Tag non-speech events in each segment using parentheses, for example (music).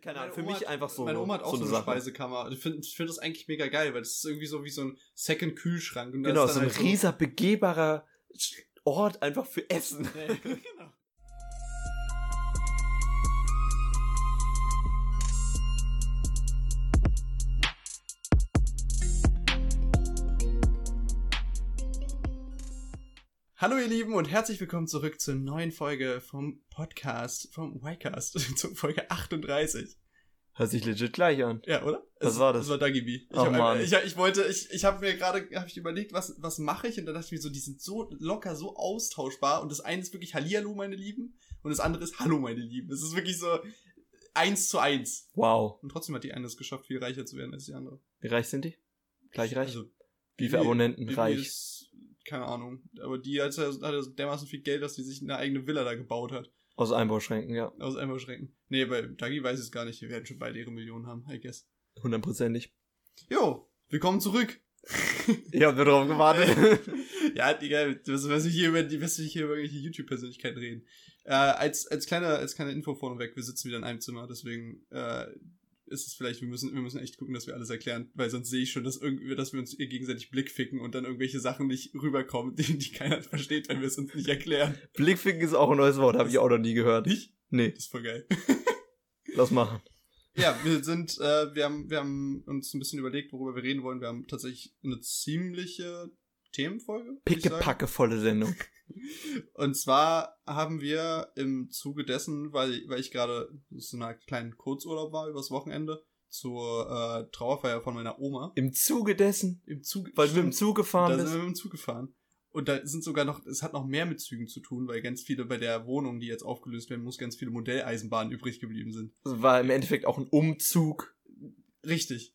keine Ahnung, für mich hat- einfach so, Meine Oma hat auch so so eine eine Sache. Speisekammer. Ich finde ich find das eigentlich mega geil, weil das ist irgendwie so wie so ein Second Kühlschrank. Und da Genau, ist so ein halt rieser, begehbarer Ort einfach für Essen. (laughs) Ja, genau. Hallo ihr Lieben und herzlich willkommen zurück zur neuen Folge vom Podcast, vom Ycast, (laughs) zur Folge 38. Hört sich legit gleich an. Ja, oder? Was Es- war das? Das war Dagi B. Ich, Oh, hab, ich, ich wollte, ich, ich habe mir gerade, habe ich überlegt, was, was mache ich? Und dann dachte ich mir so, die sind so locker, so austauschbar. Und das eine ist wirklich Hallihallo, meine Lieben. Und das andere ist Hallo, meine Lieben. Das ist wirklich so eins zu eins. Wow. Und trotzdem hat die eine es geschafft, viel reicher zu werden als die andere. Wie reich sind die? Gleich reich? Also, Wie viele Abonnenten Bibi reich? Keine Ahnung. Aber die hat ja hat ja dermaßen viel Geld, dass die sich eine eigene Villa da gebaut hat. Aus Einbauschränken, ja. Aus Einbahnschränken. Nee, bei Dagi weiß ich es gar nicht. Die werden schon beide ihre Millionen haben, I guess. Hundertprozentig. Jo, willkommen zurück. Ich hab nur drauf gewartet. (laughs) ja, Digga, was was ich hier über die, was ich hier über irgendwelche YouTube-Persönlichkeiten reden. Äh, als, als kleine, als kleine Info vorneweg, wir sitzen wieder in einem Zimmer, deswegen, äh, ist es vielleicht, wir müssen, wir müssen echt gucken, dass wir alles erklären, weil sonst sehe ich schon, dass irgendwie, dass wir uns gegenseitig Blickficken und dann irgendwelche Sachen nicht rüberkommen, (laughs) die, die keiner versteht, wenn wir es uns nicht erklären. Blickficken ist auch ein neues Wort, habe ich auch noch nie gehört. Nicht? Nee, Das ist voll geil. (laughs) lass machen. Ja, wir sind, äh, wir haben, wir haben uns ein bisschen überlegt, worüber wir reden wollen. Wir haben tatsächlich eine ziemliche Themenfolge. würd ich sagen. Pickepacke volle Sendung. (laughs) Und zwar haben wir im Zuge dessen, weil, weil ich gerade so einer kleinen Kurzurlaub war übers Wochenende, zur äh, Trauerfeier von meiner Oma. Im Zuge dessen, Im Zug, weil du mit dem Stimmt, Zug gefahren da sind wir dem Zug gefahren. Und da sind sogar noch, es hat noch mehr mit Zügen zu tun, weil ganz viele bei der Wohnung, die jetzt aufgelöst werden muss, ganz viele Modelleisenbahnen übrig geblieben sind. Das war im Endeffekt auch ein Umzug. Richtig.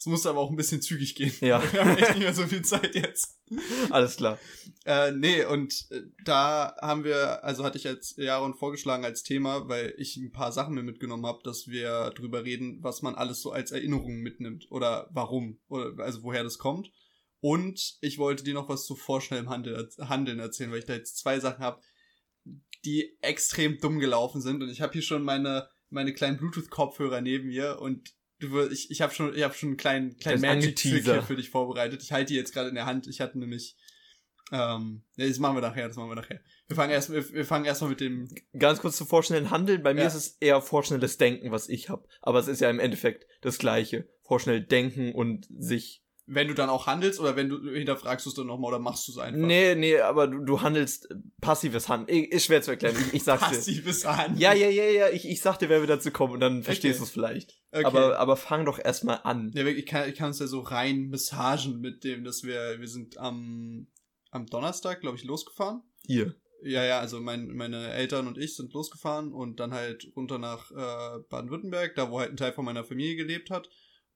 Es musste aber auch ein bisschen zügig gehen. Ja. (laughs) Wir haben echt nicht mehr so viel Zeit jetzt. Alles klar. Äh, nee, und äh, da haben wir, also hatte ich als Jaron vorgeschlagen als Thema, weil ich ein paar Sachen mir mitgenommen habe, dass wir drüber reden, was man alles so als Erinnerungen mitnimmt oder warum, oder also woher das kommt. Und ich wollte dir noch was zu vorschnellem Handel, Handeln erzählen, weil ich da jetzt zwei Sachen habe, die extrem dumm gelaufen sind. Und ich habe hier schon meine, meine kleinen Bluetooth-Kopfhörer neben mir und du ich, ich habe schon, ich habe schon einen kleinen, kleinen Magic-Trick angeteasert. hier für dich vorbereitet. Ich halte die jetzt gerade in der Hand. Ich hatte nämlich ähm, das machen wir nachher, das machen wir nachher. Wir fangen erst, wir, wir fangen erstmal mit dem, Ganz kurz zu vorschnellen Handeln. Bei mir Ja. ist es eher vorschnelles Denken, was ich habe. Aber es ist ja im Endeffekt das Gleiche. Vorschnell denken und sich. Wenn du dann auch handelst oder wenn du hinterfragst du es dann nochmal oder machst du es einfach. Nee, nee, aber du, du handelst äh, passives Handeln. Ist schwer zu erklären. Ich, ich sag's dir. Passives Handeln. Ja, ja, ja, ja. Ich, ich sag dir, wer wir dazu kommen und dann verstehst Okay. du es vielleicht. Okay. Aber, aber fang doch erstmal an. Ja, ich kann, ich kann uns ja so rein massagen mit dem, dass wir, wir sind am, am Donnerstag, glaube ich, losgefahren. Ihr. Ja, ja, also mein, meine Eltern und ich sind losgefahren und dann halt runter nach äh, Baden-Württemberg, da wo halt ein Teil von meiner Familie gelebt hat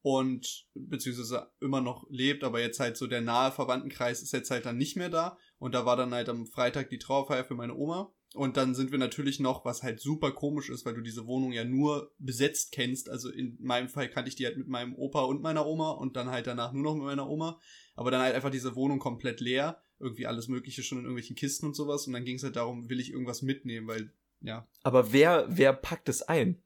und beziehungsweise immer noch lebt, aber jetzt halt so der nahe Verwandtenkreis ist jetzt halt dann nicht mehr da. Und da war dann halt am Freitag die Trauerfeier für meine Oma. Und dann sind wir natürlich noch, was halt super komisch ist, weil du diese Wohnung ja nur besetzt kennst, also in meinem Fall kannte ich die halt mit meinem Opa und meiner Oma und dann halt danach nur noch mit meiner Oma, aber dann halt einfach diese Wohnung komplett leer, irgendwie alles mögliche schon in irgendwelchen Kisten und sowas. Und dann ging es halt darum, will ich irgendwas mitnehmen, weil ja, Aber wer, wer packt es ein?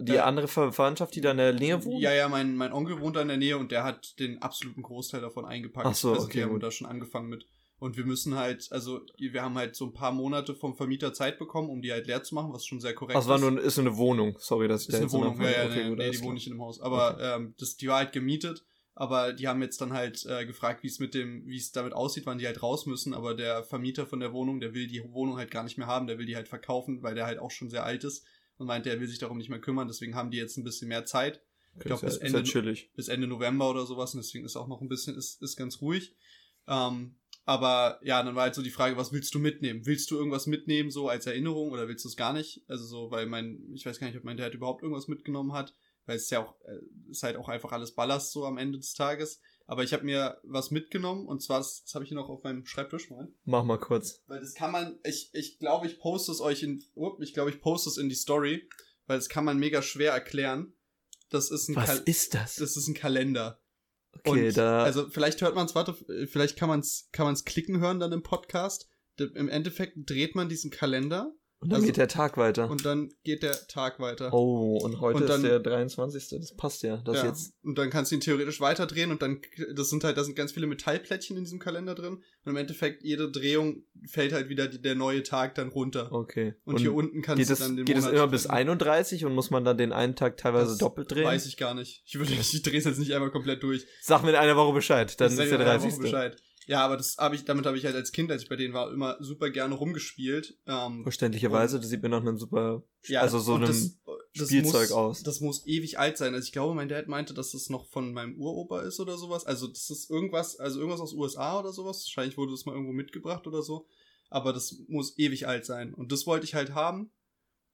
Die Ja. andere Ver Verwandtschaft, die da in der Nähe wohnt? Ja, ja, mein, mein Onkel wohnt da in der Nähe und der hat den absoluten Großteil davon eingepackt. Ach so, also okay, die haben da schon angefangen mit. Und wir müssen halt, also wir haben halt so ein paar Monate vom Vermieter Zeit bekommen, um die halt leer zu machen, was schon sehr korrekt Ach, es war ist. nur, ist eine Wohnung. Sorry, dass ich ist da eine Wohnung, ja, ja, okay, nee, nee, die klar. wohnen nicht in einem Haus. Aber ähm, das, die war halt gemietet, aber die haben jetzt dann halt äh, gefragt, wie es mit dem, wie es damit aussieht, wann die halt raus müssen. Aber der Vermieter von der Wohnung, der will die Wohnung halt gar nicht mehr haben, der will die halt verkaufen, weil der halt auch schon sehr alt ist und meinte, er will sich darum nicht mehr kümmern, deswegen haben die jetzt ein bisschen mehr Zeit Okay, glaub, ist ja- bis Ende- bis Ende November oder sowas und deswegen ist auch noch ein bisschen, ist, ist ganz ruhig. Ähm, aber ja, dann war halt so die Frage, was willst du mitnehmen? Willst du irgendwas mitnehmen, so als Erinnerung oder willst du es gar nicht? Also so, weil mein, ich weiß gar nicht, ob mein Dad überhaupt irgendwas mitgenommen hat, weil es ist ja auch, äh, ist halt auch einfach alles Ballast so am Ende des Tages. Aber ich habe mir was mitgenommen und zwar, das, das habe ich hier noch auf meinem Schreibtisch mal. Mach mal kurz. Weil das kann man, ich, ich glaube, ich poste es euch in, up, ich glaube, ich poste es in die Story, weil das kann man mega schwer erklären. Das ist ein, Was Kal ist das? das ist ein Kalender. okay, Und, da. Also vielleicht hört man es, warte, vielleicht kann man es kann man's klicken hören dann im Podcast. Im Endeffekt dreht man diesen Kalender Und dann Also- geht der Tag weiter. Und dann geht der Tag weiter. oh, und heute Und dann- ist der 23. Das passt ja. Das ja. jetzt. Und dann kannst du ihn theoretisch weiterdrehen und dann, das sind halt, da sind ganz viele Metallplättchen in diesem Kalender drin. Und im Endeffekt, jede Drehung fällt halt wieder die, der neue Tag dann runter. Okay. Und, hier unten kannst geht du es, dann den geht es immer bis finden. 31 und muss man dann den einen Tag teilweise Das doppelt drehen? Weiß ich gar nicht. Ich würde, ich drehe es jetzt nicht einmal komplett durch. Sag mir in einer Woche Bescheid, dann Ich ist der dir in einer 30. Woche Bescheid. Ja, aber das habe ich, damit habe ich halt als Kind, als ich bei denen war, immer super gerne rumgespielt. Ähm, Verständlicherweise, das sieht mir nach einem super, ja, also so und einem das, das Spielzeug muss, aus. Das muss ewig alt sein. Also ich glaube, mein Dad meinte, dass das noch von meinem Uropa ist oder sowas. Also das ist irgendwas, also irgendwas aus USA oder sowas. Wahrscheinlich wurde das mal irgendwo mitgebracht oder so. Aber das muss ewig alt sein. Und das wollte ich halt haben.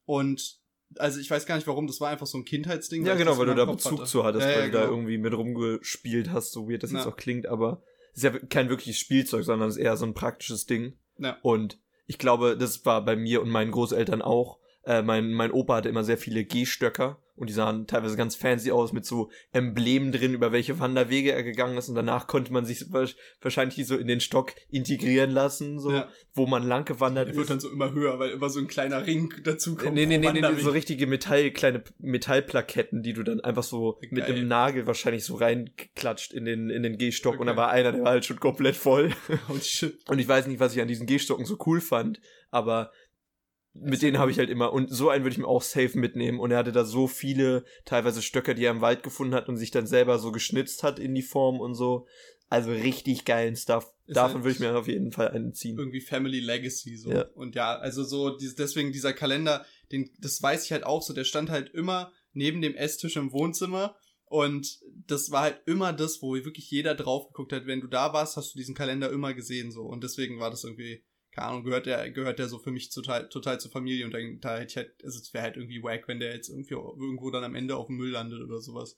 Und also ich weiß gar nicht warum, das war einfach so ein Kindheitsding. Ja, genau, weil du da Kopf Bezug hatte. zu hattest, Ja, ja, weil du da genau. irgendwie mit rumgespielt hast, so wie das jetzt Ja. auch klingt, aber ist ja kein wirkliches Spielzeug, sondern es ist eher so ein praktisches Ding. Ja. Und ich glaube, das war bei mir und meinen Großeltern auch. Äh, mein, mein Opa hatte immer sehr viele Gehstöcker und die sahen teilweise ganz fancy aus mit so Emblemen drin, über welche Wanderwege er gegangen ist und danach konnte man sich wahrsch- wahrscheinlich so in den Stock integrieren lassen, so, Ja. wo man lang gewandert Der wird ist. dann so immer höher, weil immer so ein kleiner Ring dazu kommt. Nee, nee, nee, nee, so richtige Metall, kleine Metallplaketten, die du dann einfach so mit Geil. einem Nagel wahrscheinlich so reinklatscht in den, in den Gehstock und da Okay. war einer, der war halt schon komplett voll. (laughs) Holy shit. Und ich weiß nicht, was ich an diesen Gehstocken so cool fand, aber mit denen habe ich halt immer, und so einen würde ich mir auch safe mitnehmen. Und er hatte da so viele, teilweise Stöcker, die er im Wald gefunden hat und sich dann selber so geschnitzt hat in die Form und so. Also richtig geilen Stuff. Ist Davon halt würde ich mir auf jeden Fall einen ziehen. irgendwie Family Legacy so. Ja. Und ja, also so deswegen dieser Kalender, den das weiß ich halt auch so, der stand halt immer neben dem Esstisch im Wohnzimmer und das war halt immer das, wo wirklich jeder drauf geguckt hat, wenn du da warst, hast du diesen Kalender immer gesehen so und deswegen war das irgendwie keine Ahnung, gehört der gehört der so für mich total total zur Familie und dann da hätte ich halt also es wäre halt irgendwie wack, wenn der jetzt irgendwie irgendwo dann am Ende auf dem Müll landet oder sowas.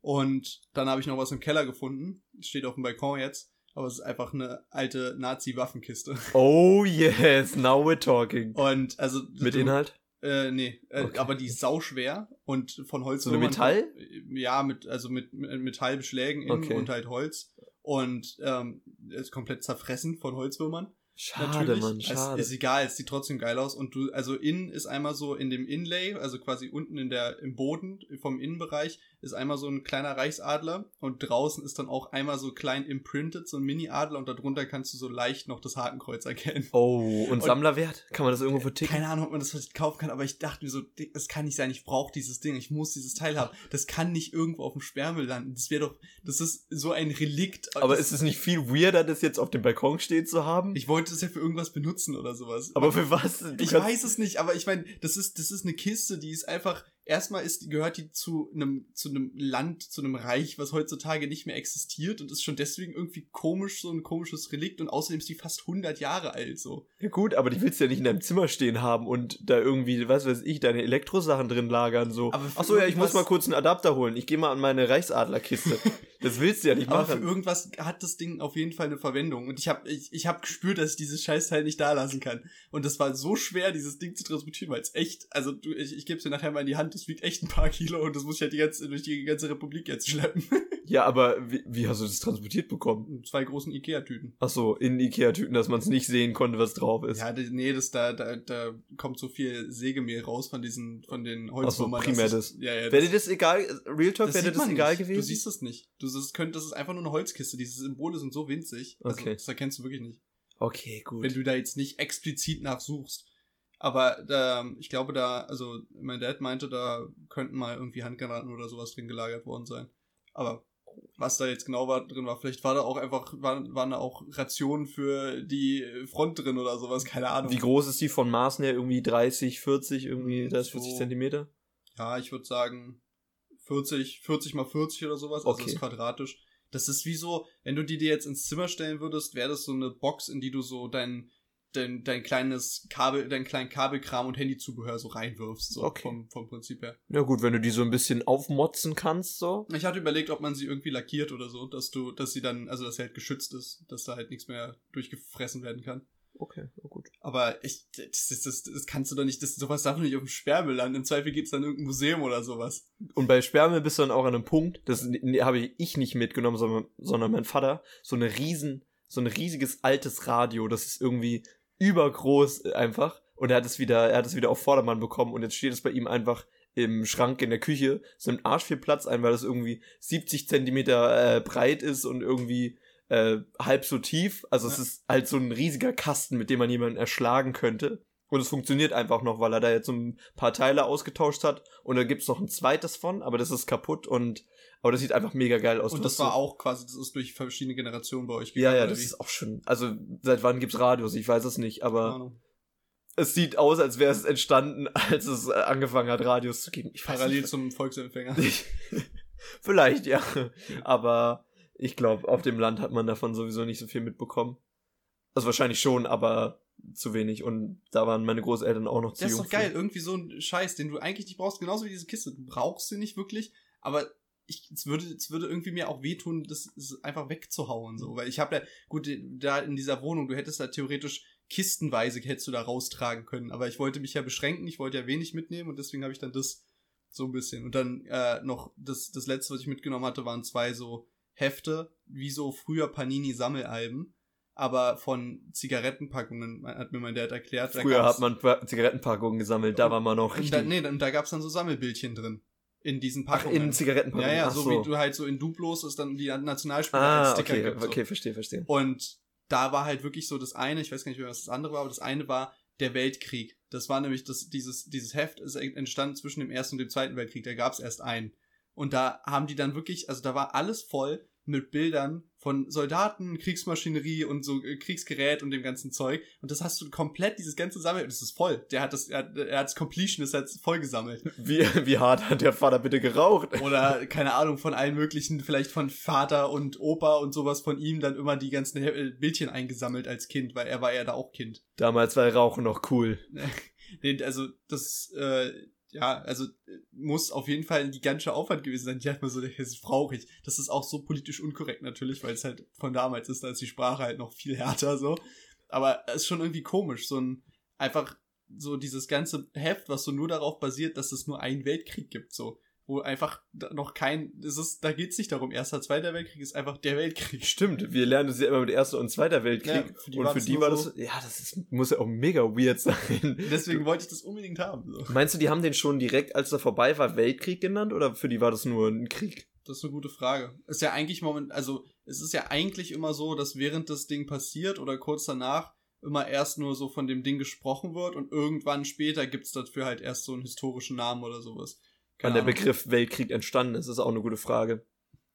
Und dann habe ich noch was im Keller gefunden, steht auf dem Balkon jetzt, aber es ist einfach eine alte Nazi-Waffenkiste. Oh yes, now we're talking. Und also Mit du- Inhalt? Äh, nee, äh, Okay. aber die ist sauschwer und von Holz. So eine Metall? Ja, mit also mit, mit Metallbeschlägen innen Okay. und halt Holz und ähm, ist komplett zerfressen von Holzwürmern. Schade, Natürlich. Mann, Es schade. ist egal, es sieht trotzdem geil aus und du also innen ist einmal so in dem Inlay, also quasi unten in der im Boden vom Innenbereich ist einmal so ein kleiner Reichsadler und draußen ist dann auch einmal so klein imprinted so ein Mini Adler und darunter kannst du so leicht noch das Hakenkreuz erkennen. Oh, und Sammlerwert? Kann man das irgendwo verticken? Keine Ahnung, ob man das vielleicht kaufen kann, aber ich dachte mir so, das kann nicht sein, ich brauche dieses Ding, ich muss dieses Teil haben. Das kann nicht irgendwo auf dem Sperrmüll landen. Das wäre doch, das ist so ein Relikt. Aber das, ist es nicht viel weirder, das jetzt auf dem Balkon stehen zu haben? ich wollte das ja für irgendwas benutzen oder sowas. aber für was? Du ich weiß es nicht, aber ich meine, das ist, das ist eine Kiste, die ist einfach, erstmal ist, gehört die zu einem, zu einem Land, zu einem Reich, was heutzutage nicht mehr existiert und ist schon deswegen irgendwie komisch, so ein komisches Relikt und außerdem ist die fast 100 Jahre alt, so. Ja gut, aber die willst du ja nicht in deinem Zimmer stehen haben und da irgendwie, was weiß ich, deine Elektrosachen drin lagern so. Aber Ach so, ja, ich muss mal kurz einen Adapter holen. Ich gehe mal an meine Reichsadlerkiste. (laughs) das willst du ja nicht Aber für machen. irgendwas hat das Ding auf jeden Fall eine Verwendung. Und ich habe ich, ich hab gespürt, dass ich dieses Scheißteil nicht da lassen kann. Und das war so schwer, dieses Ding zu transportieren, weil es echt, also du, ich, ich gebe es dir nachher mal in die Hand, das wiegt echt ein paar Kilo und das muss ich halt die ganze, durch die ganze Republik jetzt schleppen. (laughs) Ja, aber wie, wie hast du das transportiert bekommen? In Zwei großen Ikea-Tüten. Ach so, in Ikea-Tüten, dass man es nicht sehen konnte, was drauf ist. Ja, nee, das da, da, da kommt so viel Sägemehl raus von diesen, von den Ach so, Holzwürmern. primär das. Ja, ja, Wäre dir das egal, Real Talk, wäre dir das egal nicht. gewesen? Du siehst das nicht. Du, das, könnt, das ist einfach nur eine Holzkiste. Diese Symbole sind so winzig. Also, Okay. Das erkennst du wirklich nicht. okay, gut. wenn du da jetzt nicht explizit nachsuchst. Aber da, ich glaube da, also mein Dad meinte, da könnten mal irgendwie Handgranaten oder sowas drin gelagert worden sein. Aber was da jetzt genau war, drin war, vielleicht war da auch einfach, waren, waren da auch Rationen für die Front drin oder sowas, keine Ahnung. Wie groß ist die von Maßen her? Irgendwie 30, 40, irgendwie 30, 40 So. Zentimeter? Ja, ich würde sagen 40, 40 mal 40 oder sowas, also Okay. das ist quadratisch. Das ist wie so, wenn du die dir jetzt ins Zimmer stellen würdest, wäre das so eine Box, in die du so dein, dein, dein kleines Kabel, dein kleinen Kabelkram und Handyzubehör so reinwirfst, so Okay. vom, vom Prinzip her. Ja gut, wenn du die so ein bisschen aufmotzen kannst, so. Ich hatte überlegt, ob man sie irgendwie lackiert oder so, dass du, dass sie dann, also dass sie halt geschützt ist, dass da halt nichts mehr durchgefressen werden kann. Okay, ja gut. Aber ich, das, das, das, kannst du doch nicht, das, sowas darf nicht auf dem Sperrmüll landen. Im Zweifel geht's dann in irgendein Museum oder sowas. Und bei Sperrmüll bist du dann auch an einem Punkt, das n- habe ich nicht mitgenommen, sondern, sondern mein Vater, so eine riesen, so ein riesiges altes Radio, das ist irgendwie übergroß einfach. Und er hat es wieder, er hat es wieder auf Vordermann bekommen und jetzt steht es bei ihm einfach im Schrank in der Küche. Es nimmt arsch viel Platz ein, weil es irgendwie 70 Zentimeter äh, breit ist und irgendwie äh, halb so tief. Also ja. es ist halt so ein riesiger Kasten, mit dem man jemanden erschlagen könnte. Und es funktioniert einfach noch, weil er da jetzt so ein paar Teile ausgetauscht hat. Und da gibt's noch ein zweites von, aber das ist kaputt und aber das sieht einfach mega geil aus. Und das war so auch quasi, das ist durch verschiedene Generationen bei euch gegangen. Ja, ja, das wie? ist auch schon. Also seit wann gibt's Radios? Ich weiß es nicht, aber es sieht aus, als wäre es entstanden, (laughs) als es äh, angefangen hat, Radios zu geben. Ich Parallel nicht, zum Volksempfänger. (laughs) Vielleicht, ja. Aber ich glaube, auf dem Land hat man davon sowieso nicht so viel mitbekommen. Also wahrscheinlich schon, aber zu wenig. Und da waren meine Großeltern auch noch zu jung. Das ist doch geil, irgendwie so ein Scheiß, den du eigentlich nicht brauchst, genauso wie diese Kiste. Du brauchst sie nicht wirklich, aber ich, es würde, es würde irgendwie mir auch wehtun, das, das einfach wegzuhauen, so. Weil ich habe ja, gut, da in dieser Wohnung, du hättest da theoretisch kistenweise hättest du da raustragen können. Aber ich wollte mich ja beschränken, ich wollte ja wenig mitnehmen und deswegen habe ich dann das so ein bisschen. Und dann äh, noch das, das letzte, was ich mitgenommen hatte, waren zwei so Hefte, wie so früher Panini-Sammelalben, aber von Zigarettenpackungen, hat mir mein Dad erklärt. Früher hat man Zigarettenpackungen gesammelt, da war man noch richtig. Da, nee, und da gab's dann so Sammelbildchen drin. In diesen Packungen. Ach, in Zigarettenpackungen. Ja, ja, so, so, wie du halt so in Duplos ist dann die Nationalspieler ah, als Sticker okay, gibt. So. Okay, verstehe, verstehe. Und da war halt wirklich so das eine, ich weiß gar nicht mehr, was das andere war, aber das eine war der Weltkrieg. Das war nämlich das, dieses, dieses Heft ist entstanden zwischen dem Ersten und dem Zweiten Weltkrieg, da gab es erst einen. Und da haben die dann wirklich, also da war alles voll mit Bildern von Soldaten, Kriegsmaschinerie und so äh, Kriegsgerät und dem ganzen Zeug. Und das hast du komplett, dieses ganze Sammel, das ist voll. Der hat das, er, hat, er hat's Completion, das hat voll gesammelt. (laughs) Wie, wie hart hat der Vater bitte geraucht? Oder, keine Ahnung, von allen möglichen, vielleicht von Vater und Opa und sowas von ihm dann immer die ganzen Bildchen eingesammelt als Kind, weil er war ja da auch Kind. Damals war Rauchen noch cool. (laughs) also, das, äh, ja, also muss auf jeden Fall ein gigantischer Aufwand gewesen sein. Die hat man so, das brauche ich. Das ist auch so politisch unkorrekt natürlich, weil es halt von damals ist, da ist die Sprache halt noch viel härter so. Aber es ist schon irgendwie komisch, so ein einfach so dieses ganze Heft, was so nur darauf basiert, dass es nur einen Weltkrieg gibt, so wo einfach noch kein, es ist, da geht's nicht darum, erster, zweiter Weltkrieg ist einfach der Weltkrieg. (laughs) Stimmt, wir lernen es ja immer mit erster und zweiter Weltkrieg. Ja, für und für die war das, so ja, das ist, muss ja auch mega weird sein. (laughs) Deswegen wollte ich das unbedingt haben. So. Meinst du, die haben den schon direkt, als er vorbei war, Weltkrieg genannt oder für die war das nur ein Krieg? Das ist eine gute Frage. Ist ja eigentlich moment, also es ist ja eigentlich immer so, dass während das Ding passiert oder kurz danach immer erst nur so von dem Ding gesprochen wird und irgendwann später gibt's dafür halt erst so einen historischen Namen oder sowas. Wann der Begriff Weltkrieg entstanden ist, ist auch eine gute Frage.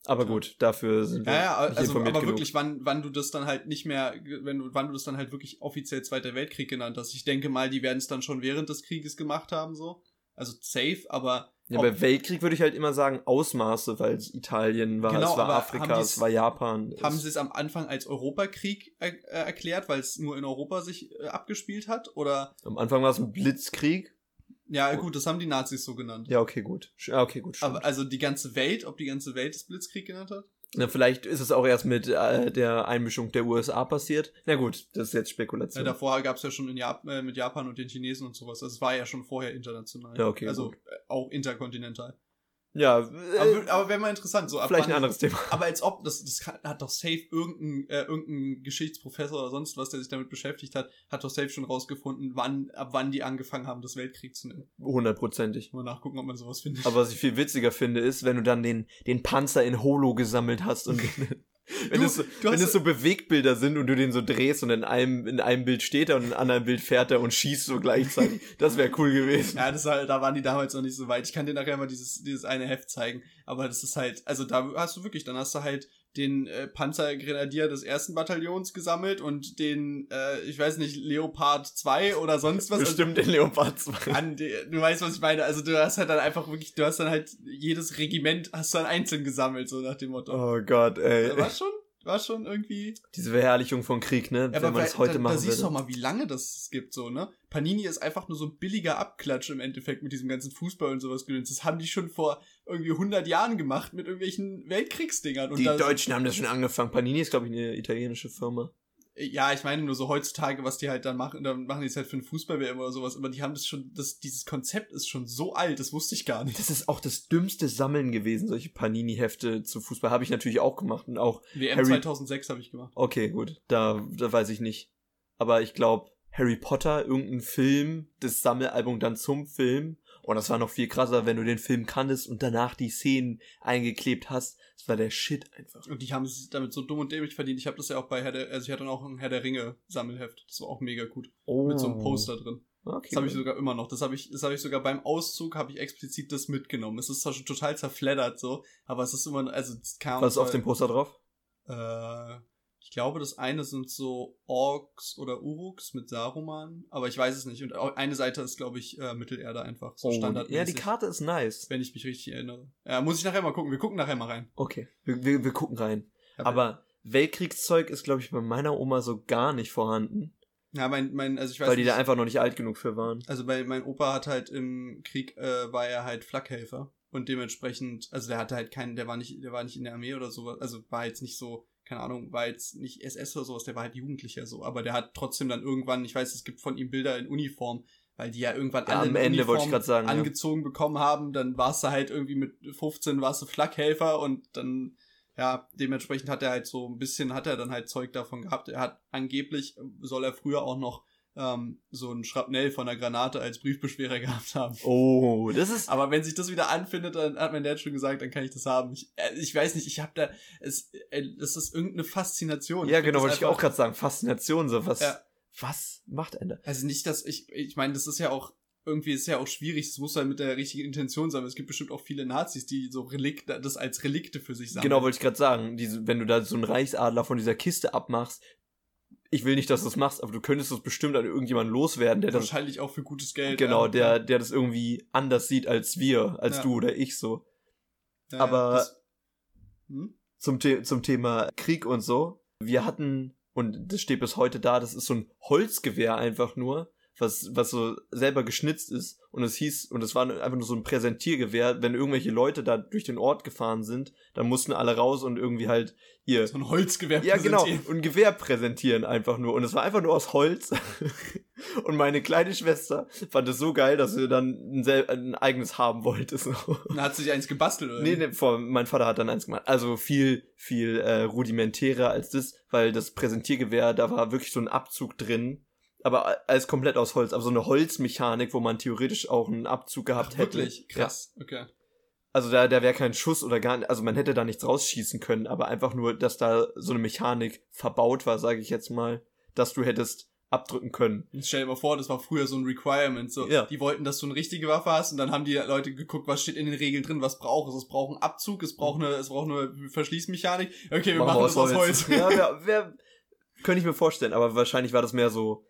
Aber gut, dafür sind wir ja, ja, also, aber genug. wirklich, wann, wann du das dann halt nicht mehr, wenn du, wann du das dann halt wirklich offiziell Zweiter Weltkrieg genannt hast. Ich denke mal, die werden es dann schon während des Krieges gemacht haben, so. Also safe, aber. Ja, bei Weltkrieg würde ich halt immer sagen Ausmaße, weil es Italien war, genau, es war Afrika, es war Japan. Haben sie es am Anfang als Europakrieg er äh, erklärt, weil es nur in Europa sich äh, abgespielt hat? Oder? Am Anfang war es ein Blitzkrieg. Ja, gut, das haben die Nazis so genannt. Ja, okay, gut. Ja, okay, gut. Stimmt. Aber also die ganze Welt, ob die ganze Welt das Blitzkrieg genannt hat? Na, vielleicht ist es auch erst mit äh, der Einmischung der USA passiert. Na gut, das ist jetzt Spekulation. Ja, davor gab es ja schon in Jap äh, mit Japan und den Chinesen und sowas. Also es war ja schon vorher international. Ja, okay. Also gut. auch interkontinental. Ja, äh, aber, aber wäre mal interessant. So, vielleicht ein anderes Thema. Aber als ob, das, das hat doch safe irgendein, äh, irgendein Geschichtsprofessor oder sonst was, der sich damit beschäftigt hat, hat doch safe schon rausgefunden, wann, ab wann die angefangen haben, das Weltkrieg zu nennen. Hundertprozentig. Mal nachgucken, ob man sowas findet. Aber was ich viel witziger finde, ist, wenn du dann den, den Panzer in Holo gesammelt hast und (laughs) wenn, du, es so, wenn es so Bewegbilder sind und du den so drehst und in einem, in einem Bild steht er und in einem anderen Bild fährt er und schießt so gleichzeitig. (laughs) Das wäre cool gewesen. Ja, das war, da waren die damals noch nicht so weit. Ich kann dir nachher mal dieses, dieses eine Heft zeigen. Aber das ist halt, also da hast du wirklich, dann hast du halt den äh, Panzergrenadier des ersten Bataillons gesammelt und den, äh, ich weiß nicht, Leopard 2 oder sonst was. Bestimmt also, den Leopard 2. An, du weißt, was ich meine. Also du hast halt dann einfach wirklich, du hast dann halt jedes Regiment hast du dann einzeln gesammelt, so nach dem Motto. Oh Gott, ey. War schon? War schon irgendwie. Diese Verherrlichung von Krieg, ne? Ja, Wenn man das heute da, machen Da siehst du doch mal, wie lange das gibt, so, ne? Panini ist einfach nur so ein billiger Abklatsch im Endeffekt mit diesem ganzen Fußball und sowas gedöns. Das haben die schon vor irgendwie 100 Jahren gemacht mit irgendwelchen Weltkriegsdingern. Und die Deutschen haben das schon angefangen. Panini ist, glaube ich, eine italienische Firma. Ja, ich meine nur so heutzutage, was die halt dann machen, dann machen die es halt für ein Fußball-WM oder sowas, aber die haben das schon, das, dieses Konzept ist schon so alt, das wusste ich gar nicht. Das ist auch das dümmste Sammeln gewesen, solche Panini-Hefte zu Fußball. Habe ich natürlich auch gemacht und auch. WM Harry 2006 habe ich gemacht. Okay, gut, da, da weiß ich nicht. Aber ich glaube, Harry Potter, irgendein Film, das Sammelalbum dann zum Film. Und das war noch viel krasser, wenn du den Film kanntest und danach die Szenen eingeklebt hast. Das war der Shit einfach. Und die haben es damit so dumm und dämlich verdient. Ich habe das ja auch bei Herr der, also ich hatte auch ein Herr der Ringe Sammelheft. Das war auch mega gut. Oh. Mit so einem Poster drin. Okay. Das habe ich sogar immer noch. Das habe ich, das habe ich sogar beim Auszug habe ich explizit das mitgenommen. Es ist zwar schon total zerfleddert so, aber es ist immer, also es kam. Was ist auf dem Poster drauf? Äh, ich glaube, das eine sind so Orks oder Uruks mit Saruman, aber ich weiß es nicht. Und eine Seite ist, glaube ich, äh, Mittelerde einfach. So standardmäßig. Oh, ja, die Karte ist nice. Wenn ich mich richtig erinnere. Ja, muss ich nachher mal gucken. Wir gucken nachher mal rein. Okay, wir, wir, wir gucken rein. Ja, Aber Weltkriegszeug ist, glaube ich, bei meiner Oma so gar nicht vorhanden. Ja, mein, mein, also ich weiß weil die nicht. da einfach noch nicht alt genug für waren. Also bei mein Opa hat halt im Krieg äh, war er halt Flakhelfer und dementsprechend, also der hatte halt keinen, der war nicht, der war nicht in der Armee oder sowas, also war jetzt nicht so, keine Ahnung, war jetzt nicht SS oder sowas, der war halt Jugendlicher so, aber der hat trotzdem dann irgendwann, ich weiß, es gibt von ihm Bilder in Uniform, weil die ja irgendwann Ja, alle am Ende wollte ich Uniform gerade sagen. Ja. angezogen bekommen haben, dann warst du halt irgendwie mit 15 warst du Flakhelfer und dann ja, dementsprechend hat er halt so ein bisschen, hat er dann halt Zeug davon gehabt. Er hat angeblich, soll er früher auch noch ähm, so ein Schrapnell von der Granate als Briefbeschwerer (laughs) gehabt haben. Oh, das ist. Aber wenn sich das wieder anfindet, dann hat mein Dad schon gesagt, dann kann ich das haben. Ich, äh, ich weiß nicht, ich habe da, es, äh, das ist irgendeine Faszination. ja, find genau, wollte ich auch gerade sagen. Faszination, so was. Ja. Was macht Ende? Also nicht, dass ich, ich meine, das ist ja auch, irgendwie ist ja auch schwierig, das muss halt mit der richtigen Intention sein. Es gibt bestimmt auch viele Nazis, die so Relikte, das als Relikte für sich sammeln. Genau, wollte ich gerade sagen. Diese, wenn du da so einen Reichsadler von dieser Kiste abmachst, ich will nicht, dass du das machst, aber du könntest das bestimmt an irgendjemanden loswerden, der das. Wahrscheinlich auch für gutes Geld. Genau, der, der das irgendwie anders sieht als wir, als Ja. du oder ich so. Ja, aber- das- hm? zum, The zum Thema Krieg und so. Wir hatten, und das steht bis heute da, das ist so ein Holzgewehr einfach nur, was, was so selber geschnitzt ist. Und es hieß, und es war einfach nur so ein Präsentiergewehr, wenn irgendwelche Leute da durch den Ort gefahren sind, dann mussten alle raus und irgendwie halt ihr. So ein Holzgewehr Ja, genau. Und ein Gewehr präsentieren einfach nur. Und es war einfach nur aus Holz. (laughs) und meine kleine Schwester fand es so geil, dass sie dann ein, ein eigenes haben wollte. So. Dann hat sich eins gebastelt, oder? Nee, nee, vor, mein Vater hat dann eins gemacht. Also viel, viel äh, rudimentärer als das, weil das Präsentiergewehr, da war wirklich so ein Abzug drin. Aber alles komplett aus Holz. Aber so eine Holzmechanik, wo man theoretisch auch einen Abzug gehabt Ach, hätte. wirklich? Krass. Okay. Ja. Also da, da wäre kein Schuss oder gar also man hätte da nichts rausschießen können, aber einfach nur, dass da so eine Mechanik verbaut war, sage ich jetzt mal, dass du hättest abdrücken können. Jetzt stell dir mal vor, das war früher so ein Requirement. So, Ja. Die wollten, dass du eine richtige Waffe hast und dann haben die Leute geguckt, was steht in den Regeln drin, was braucht es. Es braucht einen Abzug, es braucht eine, es braucht eine Verschließmechanik. Okay, wir machen, das aus Holz. ja, (laughs) wär, wär, könnte ich mir vorstellen, aber wahrscheinlich war das mehr so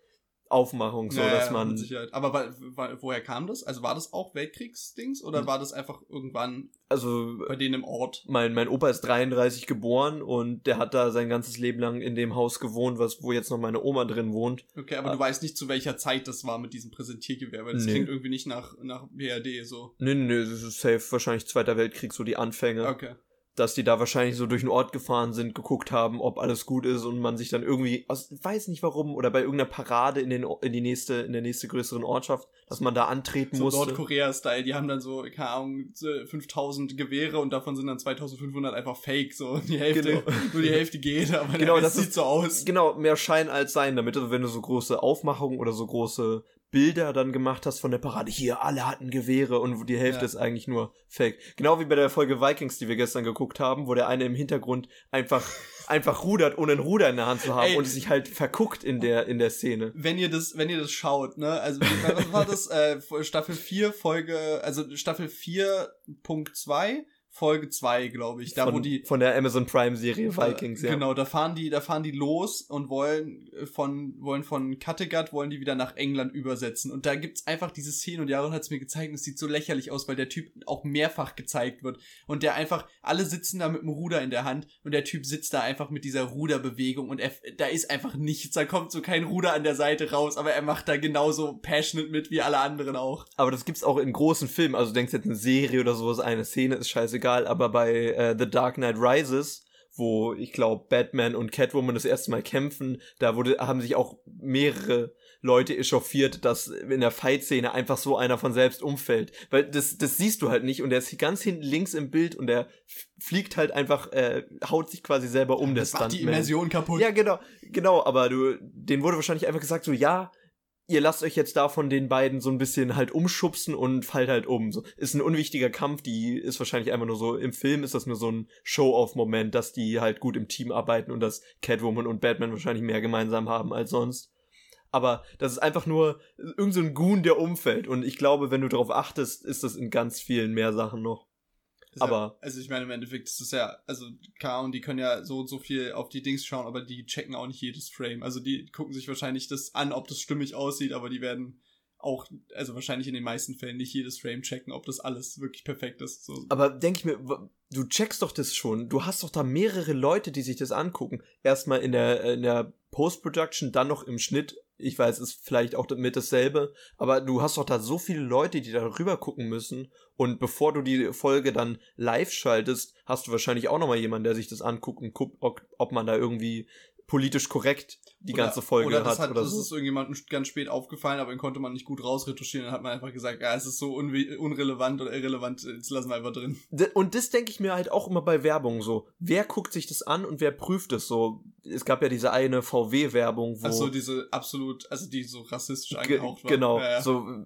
Aufmachung, so Ja, dass man mit Sicherheit. Aber wa- wa- woher kam das? Also war das auch Weltkriegsdings oder war das einfach irgendwann also bei denen im Ort? mein, mein Opa ist 33 geboren und der hat da sein ganzes Leben lang in dem Haus gewohnt, was, wo jetzt noch meine Oma drin wohnt. Okay, aber Ah. du weißt nicht, zu welcher Zeit das war mit diesem Präsentiergewehr, weil das Nee. klingt irgendwie nicht nach, nach BRD so. Nö, nö, nö, das ist safe, wahrscheinlich Zweiter Weltkrieg, so die Anfänge. Okay. Dass die da wahrscheinlich so durch den Ort gefahren sind, geguckt haben, ob alles gut ist und man sich dann irgendwie, aus, weiß nicht warum, oder bei irgendeiner Parade in, den, in die nächste, in der nächste größeren Ortschaft, dass man da antreten So musste. Nordkorea-Style, die haben dann so, keine Ahnung, so 5000 Gewehre und davon sind dann 2500 einfach fake, so die Hälfte, Genau. (laughs) nur die Hälfte geht, aber Genau, das sieht ist- so aus. Genau, mehr Schein als Sein, damit also wenn du so große Aufmachungen oder so große Bilder dann gemacht hast von der Parade, hier, alle hatten Gewehre und die Hälfte Ja. ist eigentlich nur Fake. Genau wie bei der Folge Vikings, die wir gestern geguckt haben, wo der eine im Hintergrund einfach, (laughs) einfach rudert, ohne ein Ruder in der Hand zu haben Ey. und sich halt verguckt in der, in der Szene. Wenn ihr das, wenn ihr das schaut, ne, also was war das, (laughs) äh, Staffel 4, Folge, also Staffel 4.2, Folge 2, glaube ich, da von, wo die, von der Amazon Prime Serie Vikings, Äh, ja. Genau, da fahren die, da fahren die los und wollen äh, von, wollen von Kattegat, wollen die wieder nach England übersetzen. Und da gibt's einfach diese Szene und Jaron hat's mir gezeigt und es sieht so lächerlich aus, weil der Typ auch mehrfach gezeigt wird. Und der einfach, alle sitzen da mit dem Ruder in der Hand und der Typ sitzt da einfach mit dieser Ruderbewegung und er, da ist einfach nichts, da kommt so kein Ruder an der Seite raus, aber er macht da genauso passionate mit wie alle anderen auch. Aber das gibt's auch in großen Filmen. Also du denkst jetzt eine Serie oder sowas, eine Szene ist scheißegal. Aber bei äh, The Dark Knight Rises, wo ich glaube Batman und Catwoman das erste Mal kämpfen, da wurde, haben sich auch mehrere Leute echauffiert, dass in der Fight-Szene einfach so einer von selbst umfällt. Weil das, das siehst du halt nicht und der ist ganz hinten links im Bild und der fliegt halt einfach, äh, haut sich quasi selber um, der Das macht die Stuntman. Immersion kaputt. Ja, genau, genau, aber du, denen wurde wahrscheinlich einfach gesagt, so, ja, ihr lasst euch jetzt da von den beiden so ein bisschen halt umschubsen und fallt halt um. So, ist ein unwichtiger Kampf, die ist wahrscheinlich einfach nur so, im Film ist das nur so ein Show-off-Moment, dass die halt gut im Team arbeiten und dass Catwoman und Batman wahrscheinlich mehr gemeinsam haben als sonst. Aber das ist einfach nur irgend so ein Goon, der umfällt. Und ich glaube, wenn du darauf achtest, ist das in ganz vielen mehr Sachen noch. Aber. Ja, also ich meine, im Endeffekt ist es ja, also klar, und die können ja so und so viel auf die Dings schauen, aber die checken auch nicht jedes Frame. Also die gucken sich wahrscheinlich das an, ob das stimmig aussieht, aber die werden auch, also wahrscheinlich in den meisten Fällen nicht jedes Frame checken, ob das alles wirklich perfekt ist. So. Aber denke ich mir, du checkst doch das schon. Du hast doch da mehrere Leute, die sich das angucken. Erstmal in der, in der Post-Production, dann noch im Schnitt ich weiß, ist vielleicht auch mit dasselbe, aber du hast doch da so viele Leute, die da rüber gucken müssen. Und bevor du die Folge dann live schaltest, hast du wahrscheinlich auch nochmal jemanden, der sich das anguckt und guckt, ob man da irgendwie politisch korrekt die oder, ganze Folge oder hat, hat. Oder das so. ist irgendjemandem ganz spät aufgefallen, aber ihn konnte man nicht gut rausretuschieren. Dann hat man einfach gesagt, ja, es ist so unrelevant oder irrelevant, jetzt lassen wir einfach drin. Und das denke ich mir halt auch immer bei Werbung so. Wer guckt sich das an und wer prüft es so? Es gab ja diese eine VW-Werbung, wo. Ach so, diese absolut, also die so rassistisch Ge angehaucht war. genau, Ja, ja. so.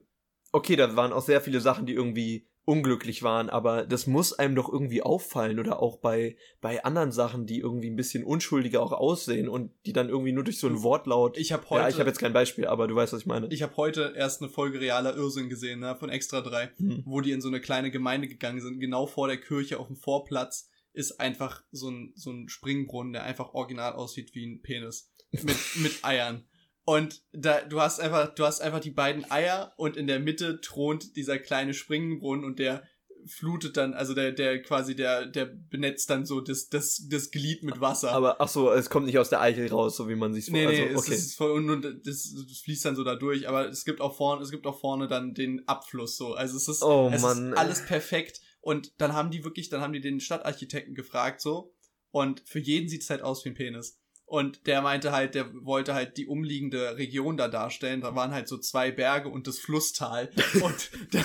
Okay, da waren auch sehr viele Sachen, die irgendwie unglücklich waren, aber das muss einem doch irgendwie auffallen oder auch bei, bei anderen Sachen, die irgendwie ein bisschen unschuldiger auch aussehen und die dann irgendwie nur durch so ein Wortlaut. Ich habe heute, ja, ich habe jetzt kein Beispiel, aber du weißt, was ich meine. ich habe heute erst eine Folge realer Irrsinn gesehen, ne, von Extra 3, Hm. wo die in so eine kleine Gemeinde gegangen sind. Genau vor der Kirche auf dem Vorplatz ist einfach so ein, so ein Springbrunnen, der einfach original aussieht wie ein Penis. Mit, mit Eiern. Und da, du hast einfach, du hast einfach die beiden Eier und in der Mitte thront dieser kleine Springbrunnen und der flutet dann, also der, der quasi, der, der benetzt dann so das, das, das Glied mit Wasser. Aber ach so, es kommt nicht aus der Eichel raus, so wie man sich Nee, also, nee, okay. es ist voll, und, und das, das fließt dann so da durch, aber es gibt auch vorne, es gibt auch vorne dann den Abfluss so. Also es ist, Oh, es Mann. ist alles perfekt. Und dann haben die wirklich, dann haben die den Stadtarchitekten gefragt so. Und für jeden sieht es halt aus wie ein Penis. Und der meinte halt, der wollte halt die umliegende Region da darstellen. Da waren halt so zwei Berge und das Flusstal. (laughs) und da,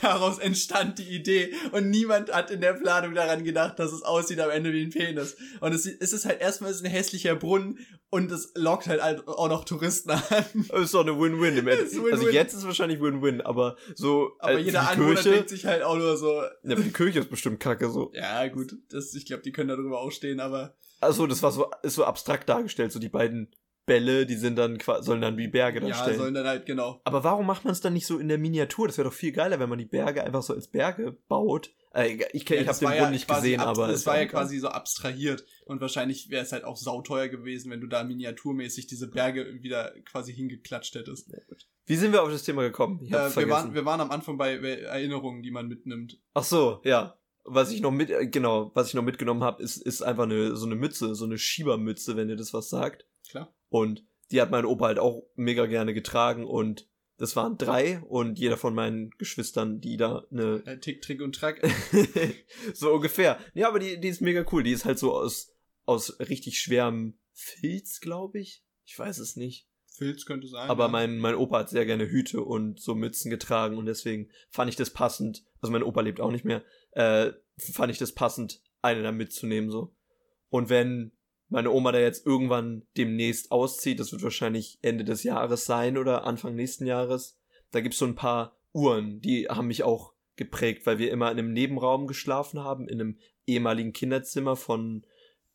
daraus entstand die Idee. Und niemand hat in der Planung daran gedacht, dass es aussieht am Ende wie ein Penis. Und es, es ist halt erstmal ist ein hässlicher Brunnen und es lockt halt auch noch Touristen an. Das ist doch eine Win-Win im Endeffekt. ist Win-Win. Also jetzt ist wahrscheinlich Win-Win, aber so Aber äh, jeder Anwohner Kirche, denkt sich halt auch nur so, ja, die Kirche ist bestimmt kacke so. ja gut, das, ich glaube, die können darüber auch stehen, aber Also das war so ist so abstrakt dargestellt, so die beiden Bälle, die sind dann sollen dann wie Berge ja, darstellen. sollen dann halt genau. aber warum macht man es dann nicht so in der Miniatur? Das wäre doch viel geiler, wenn man die Berge einfach so als Berge baut. Äh, ich ich, Ja, ich habe den war Brunnen ja nicht gesehen, ab- aber das ist war ja quasi so abstrahiert und wahrscheinlich wäre es halt auch sauteuer gewesen, wenn du da miniaturmäßig diese Berge wieder quasi hingeklatscht hättest. Wie sind wir auf das Thema gekommen? Äh, wir, waren, wir waren am Anfang bei bei Erinnerungen, die man mitnimmt. Ach so, ja. Was ich noch mit, äh, genau, was ich noch mitgenommen habe, ist, ist einfach eine, so eine Mütze, so eine Schiebermütze, wenn ihr das was sagt. Klar. Und die hat mein Opa halt auch mega gerne getragen und das waren drei und jeder von meinen Geschwistern, die da eine, (laughs) Äh, Tick, Trick und Track. (laughs) so ungefähr. Ja, aber die, die ist mega cool. Die ist halt so aus, aus richtig schwerem Filz, glaube ich. Ich weiß es nicht. Filz könnte sein. Aber ja. mein, mein Opa hat sehr gerne Hüte und so Mützen getragen und deswegen fand ich das passend. Also mein Opa lebt auch nicht mehr. Äh, fand ich das passend, eine da mitzunehmen so. Und wenn meine Oma da jetzt irgendwann demnächst auszieht, das wird wahrscheinlich Ende des Jahres sein oder Anfang nächsten Jahres, da gibt's so ein paar Uhren, die haben mich auch geprägt, weil wir immer in einem Nebenraum geschlafen haben, in einem ehemaligen Kinderzimmer von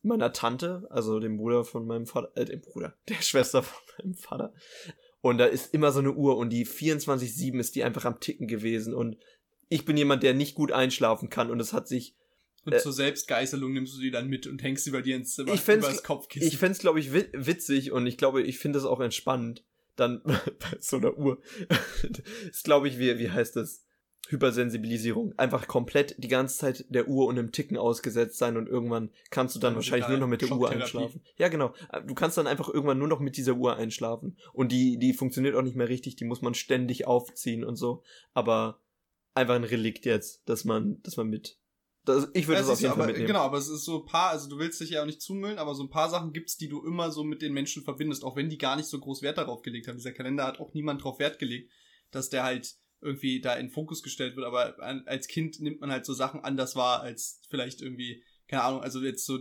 meiner Tante, also dem Bruder von meinem Vater, äh, dem Bruder, (laughs) der Schwester von meinem Vater. Und da ist immer so eine Uhr und die 24-7 ist die einfach am Ticken gewesen und ich bin jemand, der nicht gut einschlafen kann und es hat sich, und äh, zur Selbstgeißelung nimmst du die dann mit und hängst sie bei dir ins Zimmer Ich fänd's- übers Kopfkissen. ich fänd's glaube ich wi- witzig und ich glaube, ich finde es auch entspannend, dann (laughs) bei so einer Uhr, (laughs) ist glaube ich, wie, wie heißt das? Hypersensibilisierung. Einfach komplett die ganze Zeit der Uhr und dem Ticken ausgesetzt sein und irgendwann kannst du dann Also wahrscheinlich nur noch mit der Uhr einschlafen. Ja, genau. Du kannst dann einfach irgendwann nur noch mit dieser Uhr einschlafen. Und die, die funktioniert auch nicht mehr richtig, die muss man ständig aufziehen und so. Aber einfach ein Relikt jetzt, dass man, dass man mit. Das, ich würde Ja, das auf jeden Fall aber, mitnehmen. Genau, aber es ist so ein paar, also du willst dich ja auch nicht zumüllen, aber so ein paar Sachen gibt's, die du immer so mit den Menschen verbindest, auch wenn die gar nicht so groß Wert darauf gelegt haben. Dieser Kalender hat auch niemand drauf Wert gelegt, dass der halt irgendwie da in Fokus gestellt wird, aber als Kind nimmt man halt so Sachen anders wahr, als vielleicht irgendwie, keine Ahnung, also jetzt so,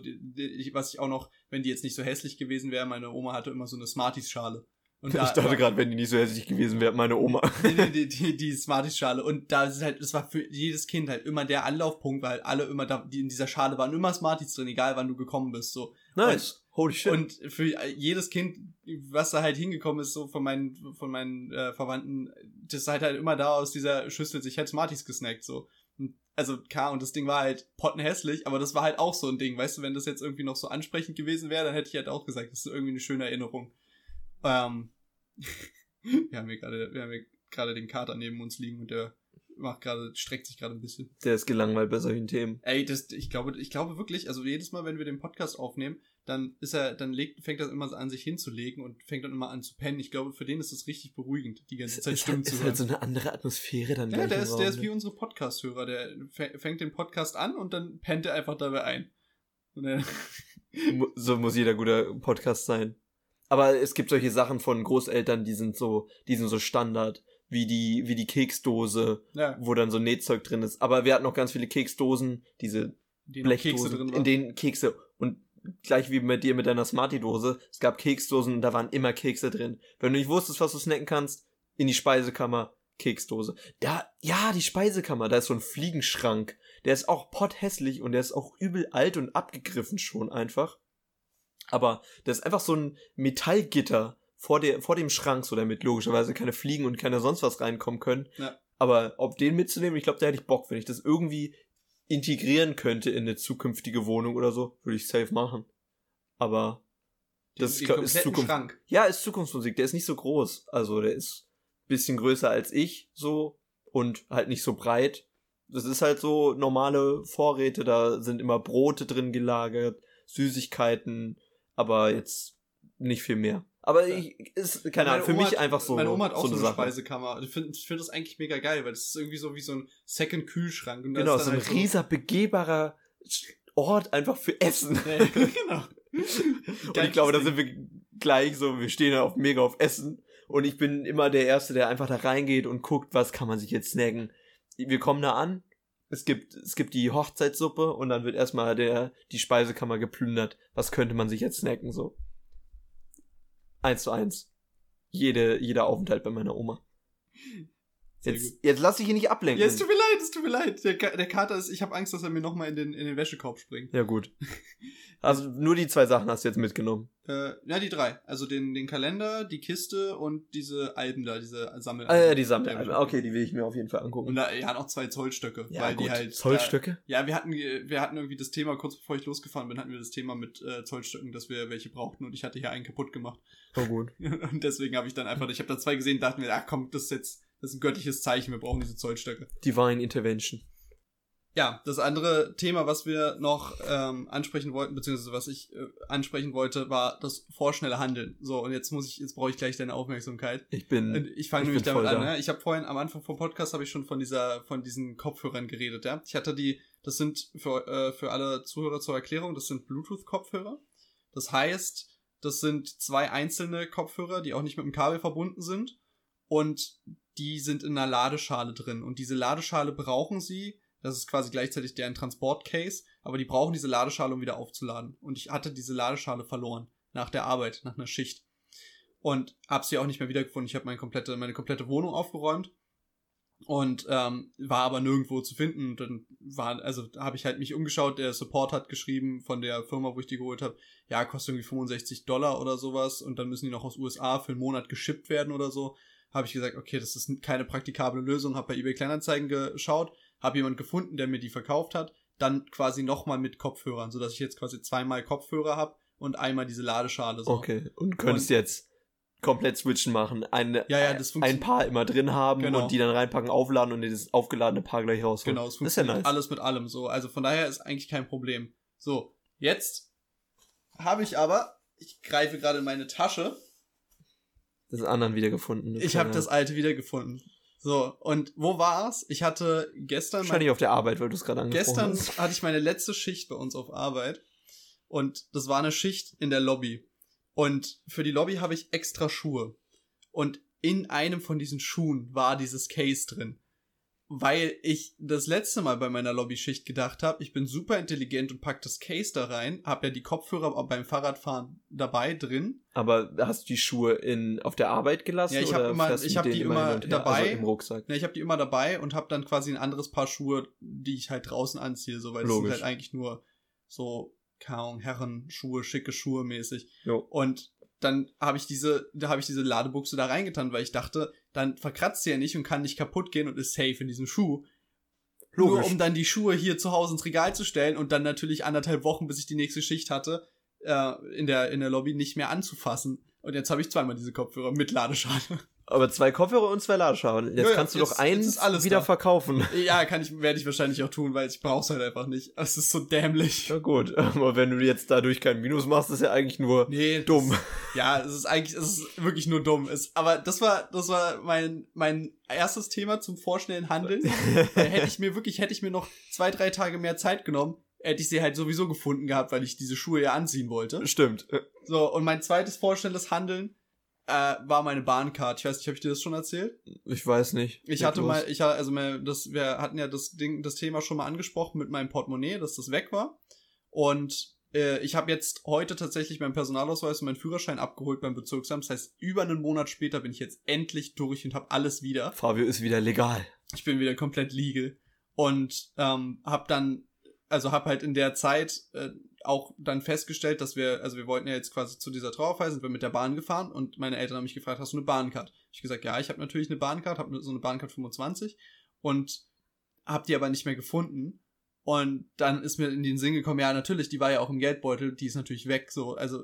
was ich auch noch, wenn die jetzt nicht so hässlich gewesen wäre, meine Oma hatte immer so eine Smarties-Schale. Und ich da dachte war- gerade, wenn die nicht so hässlich gewesen wäre, meine Oma. (laughs) die, die, die, die, Smarties-Schale. Und da ist halt, das war für jedes Kind halt immer der Anlaufpunkt, weil alle immer da, die in dieser Schale waren immer Smarties drin, egal wann du gekommen bist, so. Nice. Holy shit. Und für jedes Kind, was da halt hingekommen ist, so von meinen, von meinen äh, Verwandten, das ist halt halt immer da aus dieser Schüssel sich halt Smarties gesnackt, so. Und, also, klar, und das Ding war halt pottenhässlich, aber das war halt auch so ein Ding, weißt du, wenn das jetzt irgendwie noch so ansprechend gewesen wäre, dann hätte ich halt auch gesagt, das ist irgendwie eine schöne Erinnerung. Ähm, (laughs) wir haben hier gerade, wir haben hier gerade den Kater neben uns liegen und der macht gerade, streckt sich gerade ein bisschen. Der ist gelangweilt bei solchen Themen. Ey, das, ich glaube, ich glaube wirklich, also jedes Mal, wenn wir den Podcast aufnehmen, dann ist er, dann legt, fängt er immer an, sich hinzulegen und fängt dann immer an zu pennen. Ich glaube, für den ist es richtig beruhigend, die ganze Ist, Zeit ist, Stimmen halt, zu ist hören. halt so eine andere Atmosphäre dann ja, der ist, Raum, der ist ne? wie unsere Podcast-Hörer. Der fä- fängt den Podcast an und dann pennt er einfach dabei ein. (laughs) So muss jeder guter Podcast sein. Aber es gibt solche Sachen von Großeltern, die sind so, die sind so Standard, wie die, wie die Keksdose, ja, wo dann so Nähzeug drin ist. Aber wir hatten noch ganz viele Keksdosen, diese die Blechdosen, drin in denen Kekse und gleich wie mit dir mit deiner Smartie-Dose, es gab Keksdosen und da waren immer Kekse drin. Wenn du nicht wusstest, was du snacken kannst, in die Speisekammer, Keksdose. Da, ja, die Speisekammer, da ist so ein Fliegenschrank. Der ist auch potthässlich und der ist auch übel alt und abgegriffen schon einfach. Aber das ist einfach so ein Metallgitter vor, der, vor dem Schrank, so damit logischerweise keine Fliegen und keine sonst was reinkommen können. Ja. Aber ob den mitzunehmen, ich glaube, da hätte ich Bock, wenn ich das irgendwie integrieren könnte in eine zukünftige Wohnung oder so, würde ich safe machen. Aber das Den- ist, den ist Zukunft. Schrank. Ja, ist Zukunftsmusik. Der ist nicht so groß. Also der ist bisschen größer als ich so und halt nicht so breit. Das ist halt so normale Vorräte. Da sind immer Brote drin gelagert, Süßigkeiten, aber jetzt nicht viel mehr. Aber Ja. ich, ist, keine Ahnung, für Oma mich hat- einfach so, Meine Oma hat auch so so eine eine Sache. Speisekammer. Ich finde ich find das eigentlich mega geil, weil das ist irgendwie so wie so ein Second-Kühlschrank. Genau, ist so ein halt rieser, begehbarer Ort einfach für Essen. (laughs) Ja, genau. Und ich glaube, da sind wir gleich so, wir stehen da auf, mega auf Essen. Und ich bin immer der Erste, der einfach da reingeht und guckt, was kann man sich jetzt snacken. Wir kommen da an, es gibt, es gibt die Hochzeitssuppe und dann wird erstmal der, die Speisekammer geplündert. Was könnte man sich jetzt snacken, so? Eins zu eins. Jede, jeder Aufenthalt bei meiner Oma. Jetzt, jetzt lass dich hier nicht ablenken. Ja, es tut mir leid, es tut mir leid. Der, der Kater ist, ich habe Angst, dass er mir nochmal in den, in den Wäschekorb springt. ja, gut. (laughs) Also nur die zwei Sachen hast du jetzt mitgenommen. Äh, ja, die drei. Also den, den Kalender, die Kiste und diese Alben da, diese Sammel. Ah, ja, die Sammelalben. Okay, die will ich mir auf jeden Fall Und angucken. da, ja, noch zwei Zollstöcke. Ja, weil gut. die halt. Zollstöcke? Da, ja, wir hatten, äh, wir hatten irgendwie das Thema, kurz bevor ich losgefahren bin, hatten wir das Thema mit äh, Zollstöcken, dass wir welche brauchten und ich hatte hier einen kaputt gemacht. Oh, gut. (laughs) Und deswegen habe ich dann einfach, ich habe da zwei gesehen, dachten mir, ach komm, das ist jetzt, das ist ein göttliches Zeichen, wir brauchen diese Zollstöcke. Divine Intervention. Ja, das andere Thema, was wir noch ähm, ansprechen wollten, beziehungsweise was ich äh, ansprechen wollte, war das vorschnelle Handeln. So, und jetzt muss ich, jetzt brauche ich gleich deine Aufmerksamkeit. Ich bin. Ich fange Ich nämlich damit an. Ne? Ich habe vorhin am Anfang vom Podcast habe ich schon von dieser, von diesen Kopfhörern geredet. Ja, ich hatte die. Das sind für äh, für alle Zuhörer zur Erklärung. Das sind Bluetooth-Kopfhörer. Das heißt, das sind zwei einzelne Kopfhörer, die auch nicht mit dem Kabel verbunden sind und die sind in einer Ladeschale drin. Und diese Ladeschale brauchen sie. Das ist quasi gleichzeitig deren Transportcase, aber die brauchen diese Ladeschale, um wieder aufzuladen. Und ich hatte diese Ladeschale verloren nach der Arbeit, nach einer Schicht und habe sie auch nicht mehr wiedergefunden. Ich habe meine komplette, meine komplette Wohnung aufgeräumt und ähm, war aber nirgendwo zu finden. Und dann war, also habe ich halt mich umgeschaut. Der Support hat geschrieben von der Firma, wo ich die geholt habe, ja, kostet irgendwie 65 Dollar oder sowas und dann müssen die noch aus USA für einen Monat geschippt werden oder so. Habe ich gesagt, okay, das ist keine praktikable Lösung. Habe bei eBay Kleinanzeigen geschaut, habe jemand gefunden, der mir die verkauft hat. Dann quasi nochmal mit Kopfhörern, sodass ich jetzt quasi zweimal Kopfhörer habe und einmal diese Ladeschale. So. Okay. Und könntest jetzt komplett switchen machen. Eine, Ja, ja, ein funktioniert. Paar immer drin haben Genau. und die dann reinpacken, aufladen und dieses aufgeladene Paar gleich rausholen. Genau, es das ist ja funktioniert nice. alles mit allem so. Also von daher ist eigentlich kein Problem. So, jetzt habe ich aber, ich greife gerade in meine Tasche. Das anderen wiedergefunden. Ich habe das alte wiedergefunden. So, und wo war's? Ich hatte gestern Wahrscheinlich auf der Arbeit, weil du es gerade angesprochen gestern hast. (laughs) hatte ich meine letzte Schicht bei uns auf Arbeit und das war eine Schicht in der Lobby. Und für die Lobby habe ich extra Schuhe. Und in einem von diesen Schuhen war dieses Case drin. Weil ich das letzte Mal bei meiner Lobbyschicht gedacht habe, ich bin super intelligent und pack das Case da rein, hab ja die Kopfhörer beim Fahrradfahren dabei drin. Aber hast du die Schuhe in auf der Arbeit gelassen Ja, ich oder habe immer, ich habe die immer her? dabei. Also im Rucksack. Ja, ich habe die immer dabei und habe dann quasi ein anderes Paar Schuhe, die ich halt draußen anziehe, so weil es sind halt eigentlich nur so keine Ahnung, Herrenschuhe, schicke Schuhe mäßig. Jo. Und dann habe ich diese, da habe ich diese Ladebuchse da reingetan, weil ich dachte, dann verkratzt sie ja nicht und kann nicht kaputt gehen und ist safe in diesem Schuh. Nur Logisch. um dann die Schuhe hier zu Hause ins Regal zu stellen und dann natürlich anderthalb Wochen, bis ich die nächste Schicht hatte, äh, in der in der Lobby nicht mehr anzufassen. Und jetzt habe ich zweimal diese Kopfhörer mit Ladeschale. Aber zwei Kopfhörer und zwei Ladeschalen. Jetzt Ja, kannst du jetzt- doch eins wieder da. verkaufen. ja, kann ich, werde ich wahrscheinlich auch tun, weil ich brauch's halt einfach nicht. Es ist so dämlich. Ja gut, aber wenn du jetzt dadurch kein Minus machst, ist ja eigentlich nur Nee, dumm. Das, ja, es ist eigentlich, es ist wirklich nur dumm. Es, aber das war, das war mein, mein erstes Thema zum vorschnellen Handeln. (laughs) Äh, hätte ich mir wirklich, hätte ich mir noch zwei, drei Tage mehr Zeit genommen, hätte ich sie halt sowieso gefunden gehabt, weil ich diese Schuhe ja anziehen wollte. Stimmt. So, und mein zweites vorschnelles Handeln äh, war meine Bahncard. Ich weiß nicht, habe ich dir das schon erzählt? Ich weiß nicht. Ich hatte los. mal, ich ha- also mein, das, wir hatten ja das Ding, das Thema schon mal angesprochen mit meinem Portemonnaie, dass das weg war. Und äh, ich habe jetzt heute tatsächlich meinen Personalausweis und meinen Führerschein abgeholt beim Bezirksamt. Das heißt, über einen Monat später bin ich jetzt endlich durch und habe alles wieder. Fabio ist wieder legal. Ich bin wieder komplett legal und ähm, habe dann, also habe halt in der Zeit äh, auch dann festgestellt, dass wir, also wir wollten ja jetzt quasi zu dieser Trauerfeier, sind wir mit der Bahn gefahren und meine Eltern haben mich gefragt, hast du eine Bahncard? Ich gesagt, ja, ich habe natürlich eine Bahncard, habe so eine Bahncard 25 und habe die aber nicht mehr gefunden. Und dann ist mir in den Sinn gekommen, ja, natürlich, die war ja auch im Geldbeutel, die ist natürlich weg, so, also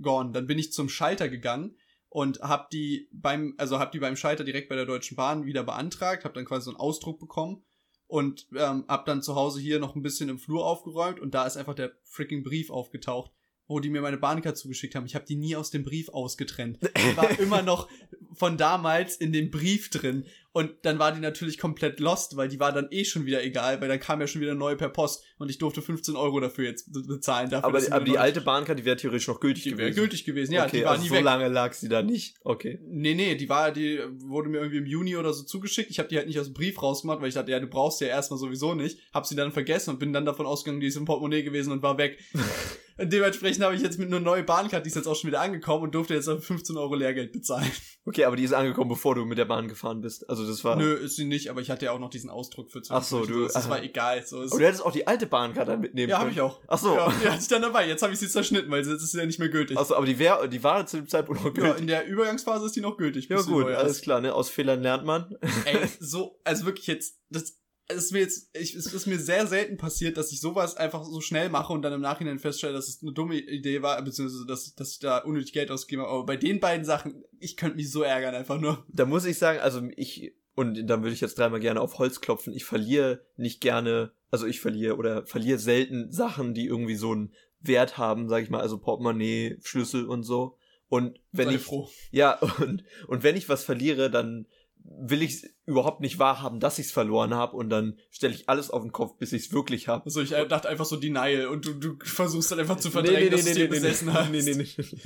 gone. Dann bin ich zum Schalter gegangen und hab die beim, also hab die beim Schalter direkt bei der Deutschen Bahn wieder beantragt, hab dann quasi so einen Ausdruck bekommen und ähm, hab dann zu Hause hier noch ein bisschen im Flur aufgeräumt und da ist einfach der freaking Brief aufgetaucht, wo die mir meine Bahncard zugeschickt haben. Ich habe die nie aus dem Brief ausgetrennt. (laughs) Die war immer noch von damals in dem Brief drin. Und dann war die natürlich komplett lost, weil die war dann eh schon wieder egal, weil dann kam ja schon wieder neu per Post und ich durfte 15 Euro dafür jetzt be- bezahlen. Dafür, Aber, aber die alte Bahnkarte, die wäre theoretisch noch gültig die wäre gewesen. gültig gewesen. Ja, okay, die war also nie so weg. lange lag sie da nicht. Okay. Nee, nee, die war, die wurde mir irgendwie im Juni oder so zugeschickt. Ich habe die halt nicht aus dem Brief rausgemacht, weil ich dachte, ja, du brauchst sie ja erstmal sowieso nicht. Hab sie dann vergessen und bin dann davon ausgegangen, die ist im Portemonnaie gewesen und war weg. (laughs) und dementsprechend habe ich jetzt mit einer neuen Bahncard, die ist jetzt auch schon wieder angekommen und durfte jetzt dann 15 Euro Lehrgeld bezahlen. (laughs) Okay, aber die ist angekommen, bevor du mit der Bahn gefahren bist. Also das war. Nö, ist sie nicht, aber ich hatte ja auch noch diesen Ausdruck für Ach so, du- Das, das war aha. egal. So, Aber du hättest auch die alte Bahnkarte dann mitnehmen ja, können. habe ich auch. Ach so. Ja, (laughs) die hatte ich dann dabei. Jetzt habe ich sie zerschnitten, weil jetzt ist sie ja nicht mehr gültig. Achso, aber die, wär, die war zu dem Zeitpunkt noch ja, gültig. in der Übergangsphase ist die noch gültig. Ja, sie gut, alles klar, ne? Aus Fehlern lernt man. Ey, (laughs) so, also wirklich jetzt, das es ist mir jetzt, ich, es ist mir sehr selten passiert, dass ich sowas einfach so schnell mache und dann im Nachhinein feststelle, dass es eine dumme Idee war, beziehungsweise dass, dass ich da unnötig Geld ausgegeben habe. Aber bei den beiden Sachen, ich könnte mich so ärgern, einfach nur. Da muss ich sagen, also ich, und dann würde ich jetzt dreimal gerne auf Holz klopfen, ich verliere nicht gerne, also ich verliere oder verliere selten Sachen, die irgendwie so einen Wert haben, sag ich mal, also Portemonnaie, Schlüssel und so. Und wenn Sei ich, froh. ja, (laughs) und, und wenn ich was verliere, dann will ich überhaupt nicht wahrhaben, dass ich es verloren habe und dann stelle ich alles auf den Kopf, bis ich es wirklich habe. Also ich dachte einfach so Denial und du, du versuchst dann einfach zu verdrängen, dass du es dir besessen hast. nee, nee, nee, nee.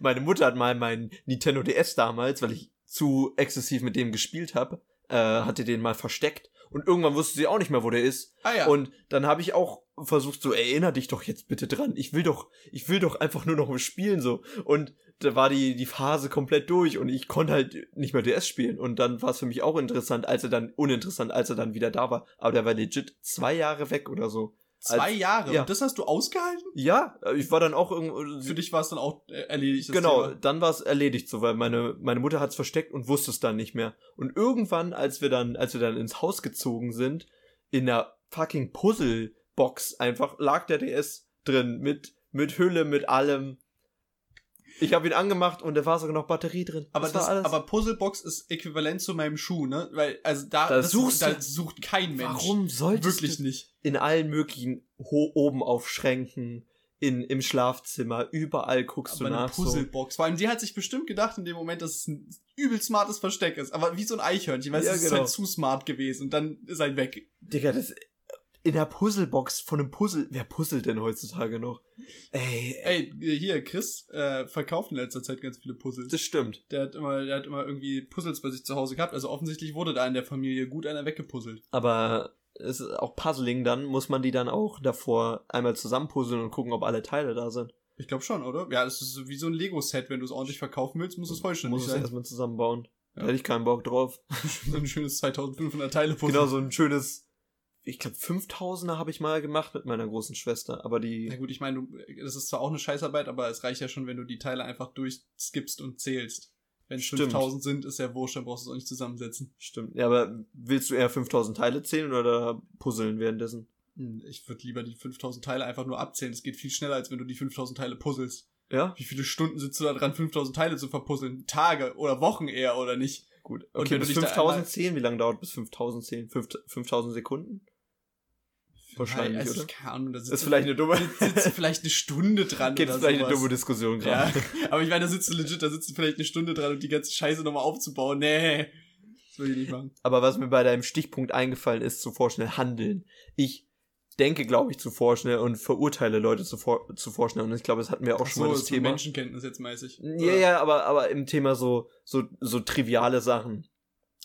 Meine Mutter hat mal meinen Nintendo DS damals, weil ich zu exzessiv mit dem gespielt habe, äh, hatte den mal versteckt und irgendwann wusste sie auch nicht mehr, wo der ist. Ah ja. Und dann habe ich auch versucht, so erinner dich doch jetzt bitte dran. Ich will doch, ich will doch einfach nur noch spielen so. Und da war die die Phase komplett durch und ich konnte halt nicht mehr DS spielen. Und dann war es für mich auch interessant, als er dann uninteressant, als er dann wieder da war. Aber der war legit zwei Jahre weg oder so. Zwei als- Jahre. ja. Und das hast du ausgehalten? Ja, ich war dann auch irgendwo. Für dich war es dann auch erledigt. Genau, Thema. dann war es erledigt so, weil meine, meine Mutter hat es versteckt und wusste es dann nicht mehr. Und irgendwann, als wir dann, als wir dann ins Haus gezogen sind, in der fucking Puzzlebox einfach lag der DS drin mit, mit Hülle, mit allem. Ich habe ihn angemacht und da war sogar noch Batterie drin. Aber, das, alles. aber Puzzlebox ist äquivalent zu meinem Schuh, ne? Weil, also da, Da das, suchst da du- sucht kein Mensch. warum solltest Wirklich du nicht. in allen möglichen ho oben auf Schränken, in, im Schlafzimmer, überall guckst Aber du eine nach. So. Puzzlebox. Vor allem, die hat sich bestimmt gedacht in dem Moment, dass es ein übel smartes Versteck ist. Aber wie so ein Eichhörnchen, weil Ja, es ist genau. halt zu smart gewesen und dann ist halt weg. Digga, das. In der Puzzlebox von einem Puzzle. Wer puzzelt denn heutzutage noch? Ey, Ey, hier, Chris äh, verkauft in letzter Zeit ganz viele Puzzles. das stimmt. Der hat immer, der hat immer irgendwie Puzzles bei sich zu Hause gehabt. Also offensichtlich wurde da in der Familie gut einer weggepuzzelt. Aber es ist auch Puzzling dann, muss man die dann auch davor einmal zusammenpuzzeln und gucken, ob alle Teile da sind. Ich glaube schon, oder? Ja, das ist wie so ein Lego-Set. Wenn du es ordentlich verkaufen willst, muss es vollständig Muss es sein. erstmal zusammenbauen. Da Ja. hätte ich keinen Bock drauf. (laughs) so ein schönes 2500 Teile Puzzle. Genau, so ein schönes, ich glaube 5000er habe ich mal gemacht mit meiner großen Schwester, aber Na die, gut, ich meine, du- das ist zwar auch eine Scheißarbeit, aber es reicht ja schon, wenn du die Teile einfach durchskippst und zählst. Wenn es Stimmt. 5000 sind, ist ja wurscht, dann brauchst du es auch nicht zusammensetzen. stimmt. Ja, aber willst du eher 5000 Teile zählen oder puzzeln währenddessen? Hm, Ich würde lieber die 5000 Teile einfach nur abzählen. Das geht viel schneller, als wenn du die 5000 Teile puzzelst. Ja? Wie viele Stunden sitzt du da dran, 5000 Teile zu verpuzzeln? Tage oder Wochen eher, oder nicht? Gut. Okay, bis dich da 5000 einmal- zählen, wie lange dauert bis 5000 zählen? Fünf- 5000 Sekunden? Wahrscheinlich, also? Keine Ahnung, da Das sitzt ist vielleicht eine dumme, du, sitzt du vielleicht eine Stunde dran geht oder es vielleicht sowas. eine dumme Diskussion gerade. Ja, (laughs) aber ich meine, da sitzt du legit, da sitzt du vielleicht eine Stunde dran und die ganze Scheiße nochmal aufzubauen. Nee, das will ich nicht machen. Aber was mir bei deinem Stichpunkt eingefallen ist, zu vorschnell handeln. Ich denke, glaube ich, zu vorschnell und verurteile Leute zu, vor, zu vorschnell. Und ich glaube, das hatten wir auch schon mal das so Thema. Menschenkenntnis jetzt mäßig. Ja, ja, aber, aber im Thema so, so, so triviale Sachen.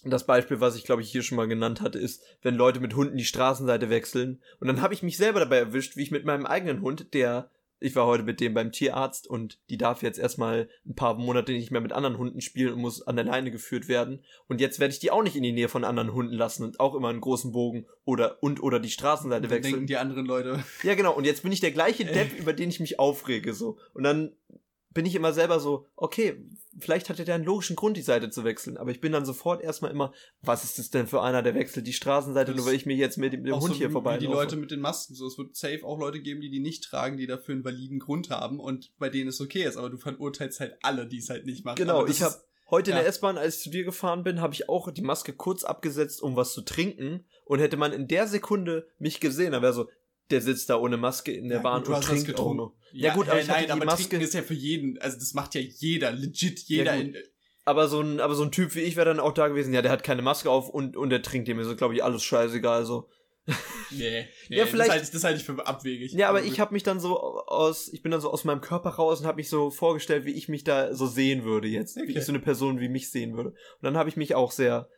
Und Das Beispiel, was ich glaube ich hier schon mal genannt hatte, ist, wenn Leute mit Hunden die Straßenseite wechseln. Und dann habe ich mich selber dabei erwischt, wie ich mit meinem eigenen Hund, der, ich war heute mit dem beim Tierarzt und die darf jetzt erstmal ein paar Monate nicht mehr mit anderen Hunden spielen und muss an der Leine geführt werden. Und jetzt werde ich die auch nicht in die Nähe von anderen Hunden lassen und auch immer einen großen Bogen oder und oder die Straßenseite wechseln. denken die anderen Leute. Ja, genau. Und jetzt bin ich der gleiche (laughs) Depp, über den ich mich aufrege, so. Und dann bin ich immer selber so, okay, vielleicht hat er ja einen logischen Grund, die Seite zu wechseln. Aber ich bin dann sofort erstmal immer, was ist das denn für einer, der wechselt die Straßenseite, Das nur weil ich mir jetzt mit dem, dem Hund so hier vorbei die Leute mit den Masken. So, es wird safe auch Leute geben, die die nicht tragen, die dafür einen validen Grund haben und bei denen es okay ist. Aber du verurteilst halt alle, die es halt nicht machen. Genau, ich habe heute in ja. der S-Bahn, als ich zu dir gefahren bin, habe ich auch die Maske kurz abgesetzt, um was zu trinken. Und hätte man in der Sekunde mich gesehen, dann wäre so, der sitzt da ohne Maske in der Ja, Bahn gut, und hast trinkt auch getrunken. noch. Ja, gut, aber äh, ich hatte nein, die aber Maske- trinken ist ja für jeden, also das macht ja jeder, legit jeder. Ja, in, Aber so ein, aber so ein Typ wie ich wäre dann auch da gewesen, ja, der hat keine Maske auf und, und der trinkt dem ist, glaube ich, alles scheißegal, so. nee, (laughs) nee, Ja, vielleicht- Das halte ich, das halte ich für abwegig. Ja, aber Also, ich habe mich dann so aus, ich bin dann so aus meinem Körper raus und habe mich so vorgestellt, wie ich mich da so sehen würde jetzt, wie Okay. ich so eine Person wie mich sehen würde. Und dann habe ich mich auch sehr,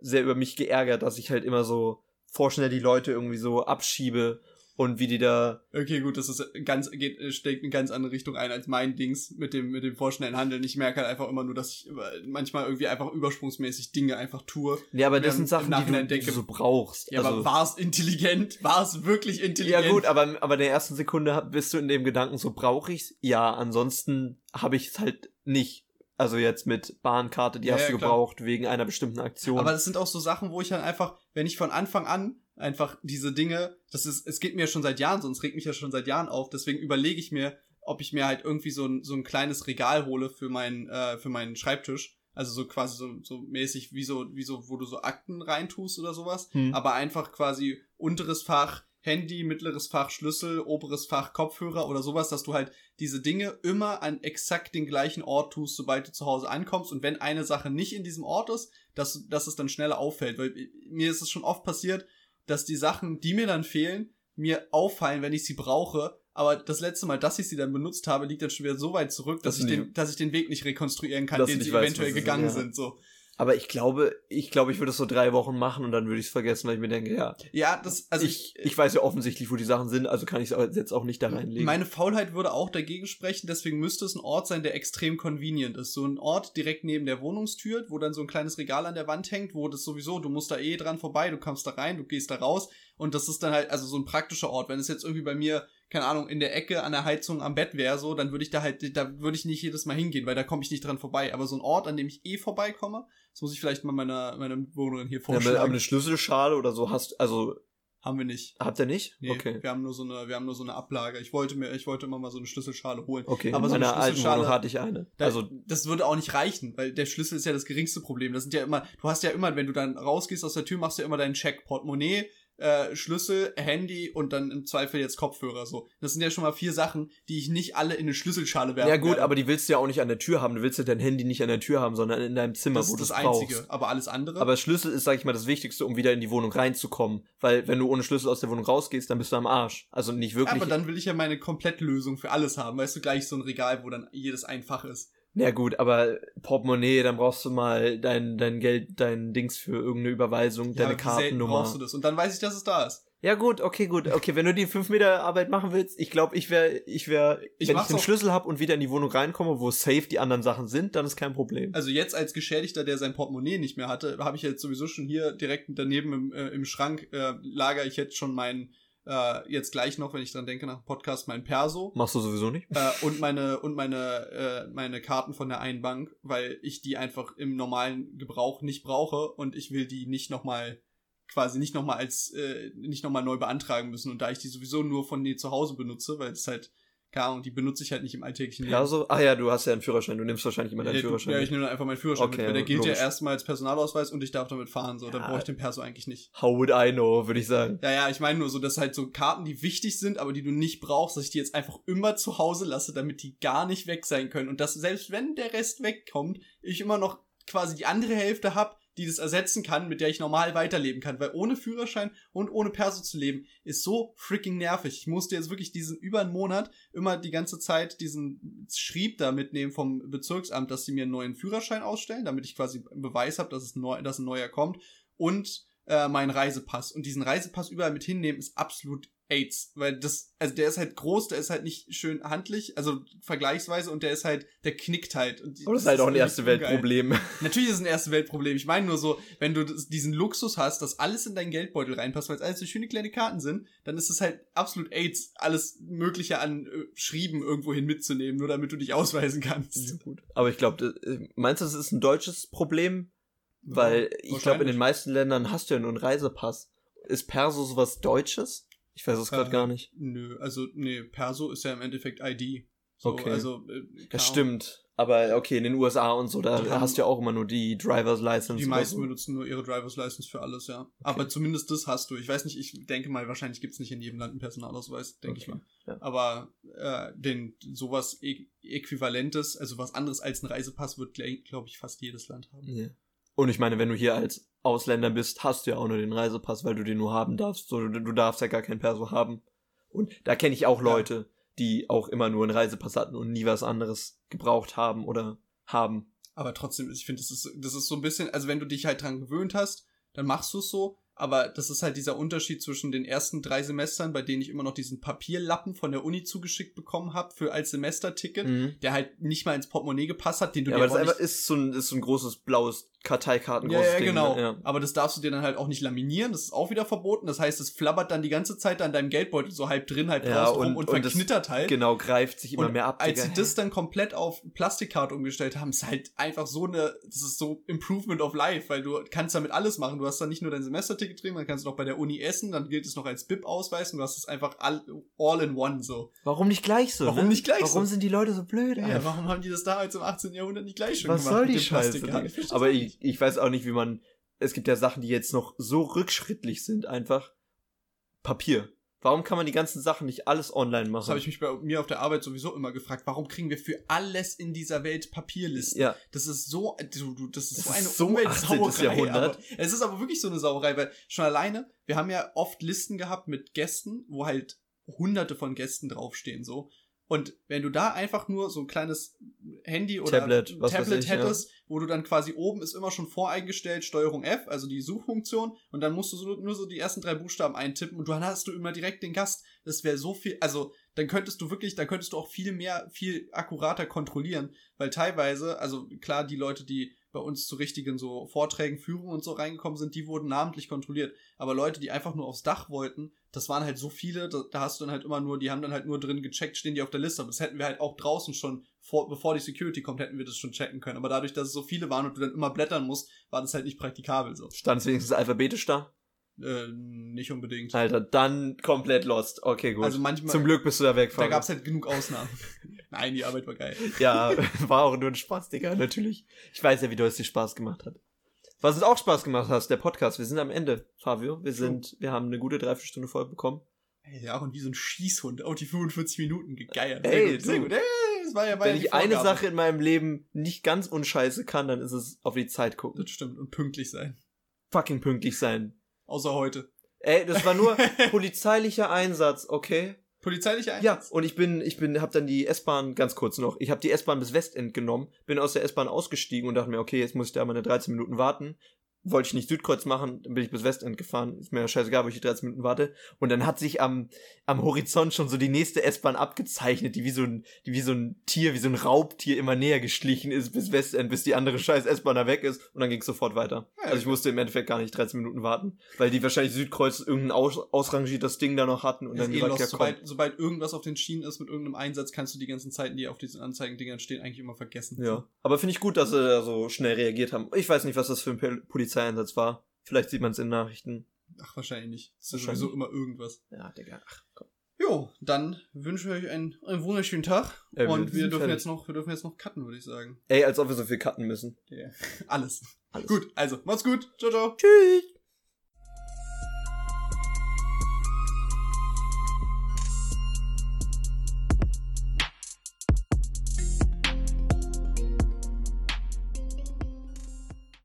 sehr über mich geärgert, dass ich halt immer so vorschnell die Leute irgendwie so abschiebe und wie die da, Okay, gut, das ist ganz, geht, steckt in ganz andere Richtung ein als mein Dings mit dem, mit dem vorschnellen Handeln. Ich merke halt einfach immer nur, dass ich manchmal irgendwie einfach übersprungsmäßig Dinge einfach tue. ja, aber das sind Sachen, die du, Nachhinein die denke- du brauchst. Ja, aber war es intelligent? (laughs) War es wirklich intelligent? ja gut, aber, aber in der ersten Sekunde bist du in dem Gedanken so, brauche ich's? Ja, ansonsten habe ich es halt nicht. Also jetzt mit Bahnkarte, die Ja, hast ja, du klar. gebraucht wegen einer bestimmten Aktion. Aber das sind auch so Sachen, wo ich dann einfach, wenn ich von Anfang an einfach diese Dinge, das ist, es geht mir schon seit Jahren so, es regt mich ja schon seit Jahren auf, deswegen überlege ich mir, ob ich mir halt irgendwie so ein, so ein kleines Regal hole für meinen, äh, für meinen Schreibtisch. Also so quasi so, so mäßig, wie so, wie so, wo du so Akten reintust oder sowas. Hm. Aber einfach quasi unteres Fach Handy, mittleres Fach Schlüssel, oberes Fach Kopfhörer oder sowas, dass du halt diese Dinge immer an exakt den gleichen Ort tust, sobald du zu Hause ankommst. Und wenn eine Sache nicht in diesem Ort ist, dass, dass es dann schneller auffällt. Weil mir ist es schon oft passiert, dass die Sachen, die mir dann fehlen, mir auffallen, wenn ich sie brauche. Aber das letzte Mal, dass ich sie dann benutzt habe, liegt dann schon wieder so weit zurück, dass, Dass ich, den, dass ich den Weg nicht rekonstruieren kann, Dass den sie weißt, eventuell gegangen ja. sind. So. Aber ich glaube, ich glaube, ich würde es so drei Wochen machen und dann würde ich es vergessen, weil ich mir denke, ja, Ja, das, also ich, ich weiß ja offensichtlich, wo die Sachen sind, also kann ich es jetzt auch nicht da reinlegen. Meine Faulheit würde auch dagegen sprechen, deswegen müsste es ein Ort sein, der extrem convenient ist. So ein Ort direkt neben der Wohnungstür, wo dann so ein kleines Regal an der Wand hängt, wo das sowieso, du musst da eh dran vorbei, du kommst da rein, du gehst da raus und das ist dann halt, also so ein praktischer Ort. Wenn es jetzt irgendwie bei mir, keine Ahnung, in der Ecke an der Heizung am Bett wäre, so, dann würde ich da halt, da würde ich nicht jedes Mal hingehen, weil da komme ich nicht dran vorbei. Aber so ein Ort, an dem ich eh vorbeikomme, das muss ich vielleicht mal meiner, meiner Bewohnerin hier ja, aber eine Schlüsselschale oder so hast, also Haben wir nicht. habt ihr nicht? Nee, Okay. wir haben nur so eine, wir haben nur so eine Ablage. Ich wollte mir, ich wollte immer mal so eine Schlüsselschale holen. Okay, Aber so eine Schlüsselschale- hatte ich eine. Da, also das würde auch nicht reichen, weil der Schlüssel ist ja das geringste Problem. Das sind ja immer, du hast ja immer, wenn du dann rausgehst aus der Tür, machst du ja immer deinen Check Portemonnaie, äh, Schlüssel, Handy und dann im Zweifel jetzt Kopfhörer so. Das sind ja schon mal vier Sachen, die ich nicht alle in eine Schlüsselschale werfe. Ja gut, aber die willst du ja auch nicht an der Tür haben. Du willst ja dein Handy nicht an der Tür haben, sondern in deinem Zimmer, das wo ist du das es brauchst. Einzige. Aber alles andere. Aber Schlüssel ist, sag ich mal, das Wichtigste, um wieder in die Wohnung reinzukommen. Weil wenn du ohne Schlüssel aus der Wohnung rausgehst, dann bist du am Arsch. Also nicht wirklich. aber dann will ich ja meine Komplettlösung für alles haben. Weißt du, gleich so ein Regal, wo dann jedes einfach ist. Ja gut, aber Portemonnaie, dann brauchst du mal dein, dein Geld, dein Dings für irgendeine Überweisung, deine ja, selten Kartennummer. brauchst du das? Und dann weiß ich, dass es da ist. Ja gut, okay, gut. Okay, wenn du die 5 Meter Arbeit machen willst, ich glaube, ich wäre, ich wäre, Ich wenn ich den Schlüssel habe und wieder in die Wohnung reinkomme, wo safe die anderen Sachen sind, dann ist kein Problem. Also jetzt als Geschädigter, der sein Portemonnaie nicht mehr hatte, habe ich jetzt sowieso schon hier direkt daneben im, äh, im Schrank, äh, lager ich jetzt schon mein, äh, jetzt gleich noch, wenn ich dran denke, nach dem Podcast, mein Perso. Machst du sowieso nicht? äh, und meine und meine äh, meine Karten von der einen Bank, weil ich die einfach im normalen Gebrauch nicht brauche und ich will die nicht noch mal quasi nicht noch mal als äh, nicht noch mal neu beantragen müssen und da ich die sowieso nur von mir zu Hause benutze, weil es halt keine Ahnung, die benutze ich halt nicht im alltäglichen Ja, so? Ach ja, du hast ja einen Führerschein, du nimmst wahrscheinlich immer deinen ja, du- Führerschein. ja, ich nehme dann einfach meinen Führerschein Okay, mit, weil der gilt logisch. ja erstmal als Personalausweis und ich darf damit fahren, so, dann Ja. brauche ich den Perso eigentlich nicht. How would I know, würde ich sagen. Ja, ja, ich meine nur so, dass halt so Karten, die wichtig sind, aber die du nicht brauchst, dass ich die jetzt einfach immer zu Hause lasse, damit die gar nicht weg sein können. Und dass selbst wenn der Rest wegkommt, ich immer noch quasi die andere Hälfte hab, die das ersetzen kann, mit der ich normal weiterleben kann. Weil ohne Führerschein und ohne Perso zu leben, ist so freaking nervig. Ich musste jetzt wirklich diesen über einen Monat immer die ganze Zeit diesen Schrieb da mitnehmen vom Bezirksamt, dass sie mir einen neuen Führerschein ausstellen, damit ich quasi einen Beweis habe, dass es neu, dass ein neuer kommt. Und äh, meinen Reisepass. Und diesen Reisepass überall mit hinnehmen ist absolut AIDS. Weil das, also der ist halt groß, der ist halt nicht schön handlich, also vergleichsweise, und der ist halt, der knickt halt. Und Aber das ist halt auch ein erste. Weltproblem. Natürlich ist es ein erste Weltproblem. Ich meine nur so, wenn du das, diesen Luxus hast, dass alles in deinen Geldbeutel reinpasst, weil es alles so schöne kleine Karten sind, dann ist es halt absolut AIDS, alles Mögliche an äh, Schrieben irgendwohin mitzunehmen, nur damit du dich ausweisen kannst. gut. Aber ich glaube, meinst du, das ist ein deutsches Problem? Weil ich glaube, in den meisten Ländern hast du ja nur einen Reisepass. Ist Perso sowas Deutsches? Ich weiß es gerade Äh, gar nicht. Nö, also nee, Perso ist ja im Endeffekt ID. So, Okay. Also, äh, Das stimmt. Aber okay, in den USA und so, da haben- hast du ja auch immer nur die Driver's License. Die meisten so. benutzen nur ihre Driver's License für alles, ja. Aber zumindest das hast du. Ich weiß nicht, ich denke mal, wahrscheinlich gibt's nicht in jedem Land einen Personalausweis, denke ich Okay, mal. ja. Aber äh, den sowas Ä Äquivalentes, also was anderes als ein Reisepass, wird, glaube ich, fast jedes Land haben. Ja. Und ich meine, wenn du hier als Ausländer bist, hast du ja auch nur den Reisepass, weil du den nur haben darfst. So, du, du darfst ja gar kein Perso haben. Und da kenne ich auch. Leute, die auch immer nur einen Reisepass hatten und nie was anderes gebraucht haben oder haben. Aber trotzdem, ich finde, das ist, das ist so ein bisschen, also wenn du dich halt dran gewöhnt hast, dann machst du es so. Aber das ist halt dieser Unterschied zwischen den ersten drei Semestern, bei denen ich immer noch diesen Papierlappen von der Uni zugeschickt bekommen habe für als Semesterticket, Mhm. der halt nicht mal ins Portemonnaie gepasst hat, den du Ja, dir aber das nicht ist, so ein, ist so ein großes blaues Karteikarten Ja, ja, Ding, genau. Ne? Ja. Aber das darfst du dir dann halt auch nicht laminieren. Das ist auch wieder verboten. Das heißt, es flabbert dann die ganze Zeit an deinem Geldbeutel so halb drin, halb Ja, raus und- rum und, und verknittert halt. Genau, greift sich immer und mehr ab. als Digga. sie das dann komplett auf Plastikkarte umgestellt haben, ist halt einfach so eine, das ist so Improvement of Life, weil du kannst damit alles machen. Du hast dann nicht nur dein Semesterticket drin, dann kannst du noch bei der Uni essen, dann gilt es noch als BIP-Ausweis und du hast es einfach all, all in one so. Warum nicht gleich so? Warum ne? nicht gleich Warum so? sind die Leute so blöd? Ja, warum haben die das damals im 18. Jahrhundert nicht gleich schon Was gemacht? soll mit die Scheiße? Ich Aber auch ich, ich weiß auch nicht, wie man. Es gibt ja Sachen, die jetzt noch so rückschrittlich sind, einfach. Papier. Warum kann man die ganzen Sachen nicht alles online machen? Das habe ich mich bei mir auf der Arbeit sowieso immer gefragt. Warum kriegen wir für alles in dieser Welt Papierlisten? ja, Das ist so, du, das ist Das so eine ist so Umweltsauerei. 18. Jahrhundert. Aber es ist aber wirklich so eine Sauerei, weil schon alleine, wir haben ja oft Listen gehabt mit Gästen, wo halt hunderte von Gästen draufstehen, so. Und wenn du da einfach nur so ein kleines Handy oder Tablet, Tablet ich, ja. hättest, wo du dann quasi oben ist immer schon voreingestellt Steuerung F, also die Suchfunktion, und dann musst du so, nur so die ersten drei Buchstaben eintippen und dann hast du immer direkt den Gast. Das wäre so viel, also dann könntest du wirklich, dann könntest du auch viel mehr, viel akkurater kontrollieren, weil teilweise, also klar, die Leute, die bei uns zu richtigen so Vorträgen, Führungen und so reingekommen sind, die wurden namentlich kontrolliert. Aber Leute, die einfach nur aufs Dach wollten, das waren halt so viele, da, da hast du dann halt immer nur, die haben dann halt nur drin gecheckt, stehen die auf der Liste. Aber das hätten wir halt auch draußen schon, vor, bevor die Security kommt, hätten wir das schon checken können. Aber dadurch, dass es so viele waren und du dann immer blättern musst, war das halt nicht praktikabel so. stand es wenigstens alphabetisch da? Äh, nicht unbedingt. Alter, dann komplett lost. Okay, gut. Also manchmal, Zum Glück bist du da weg. da Fabio. gab's halt genug Ausnahmen. (laughs) Nein, die Arbeit war geil. Ja, (laughs) war auch nur ein Spaß, Digga, natürlich. Ich weiß ja, wie doll es dir Spaß gemacht hat. Was uns auch Spaß gemacht hat, der Podcast. Wir sind am Ende, Fabio. Wir sind, wir haben eine gute Dreiviertelstunde voll bekommen. Ey, ja, und wie so ein Schießhund. Auch die 45 Minuten gegeiert. Ey, sehr gut, sehr gut. Ey, das war ja ja Wenn ich eine. Sache in meinem Leben nicht ganz unscheiße kann, dann ist es auf die Zeit gucken. Das stimmt. Und pünktlich sein. Fucking pünktlich sein. Außer heute. Ey, das war nur (laughs) polizeilicher Einsatz, okay? Polizeilicher Ja, Einsatz? und ich bin, ich bin, hab dann die S-Bahn, ganz kurz noch, ich habe die S-Bahn bis Westend genommen, bin aus der S-Bahn ausgestiegen und dachte mir, okay, jetzt muss ich da mal eine 13 Minuten warten. Wollte ich nicht Südkreuz machen, dann bin ich bis Westend gefahren. Ist mir ja scheißegal, wo ich die 13 Minuten warte. Und dann hat sich am, am Horizont schon so die nächste S-Bahn abgezeichnet, die wie so ein, die wie so ein Tier, wie so ein Raubtier immer näher geschlichen ist bis Westend, bis die andere scheiß S-Bahn da weg ist. Und dann ging es sofort weiter. Ja, also ich musste im Endeffekt gar nicht 13 Minuten warten, weil die wahrscheinlich Südkreuz irgendein aus, ausrangiertes Ding da noch hatten und dann eh gesagt, ja sobald, sobald irgendwas auf den Schienen ist mit irgendeinem Einsatz, kannst du die ganzen Zeiten, die auf diesen Anzeigendingern stehen, eigentlich immer vergessen. Ja, aber finde ich gut, dass sie da so schnell reagiert haben. Ich weiß nicht, was das für ein Pol- Polizeieinsatz war. Vielleicht sieht man es in Nachrichten. Ach, wahrscheinlich nicht. Das ist sowieso immer irgendwas. Ja, Digga. Ach, komm. Jo, dann wünsche ich euch einen, einen wunderschönen Tag. Äh, wir und wir sind dürfen fertig. jetzt noch, wir dürfen jetzt noch cutten, würde ich sagen. Ey, als ob wir so viel cutten müssen. Yeah. (laughs) Alles. Alles. Gut, also, macht's gut. Ciao, ciao. Tschüss.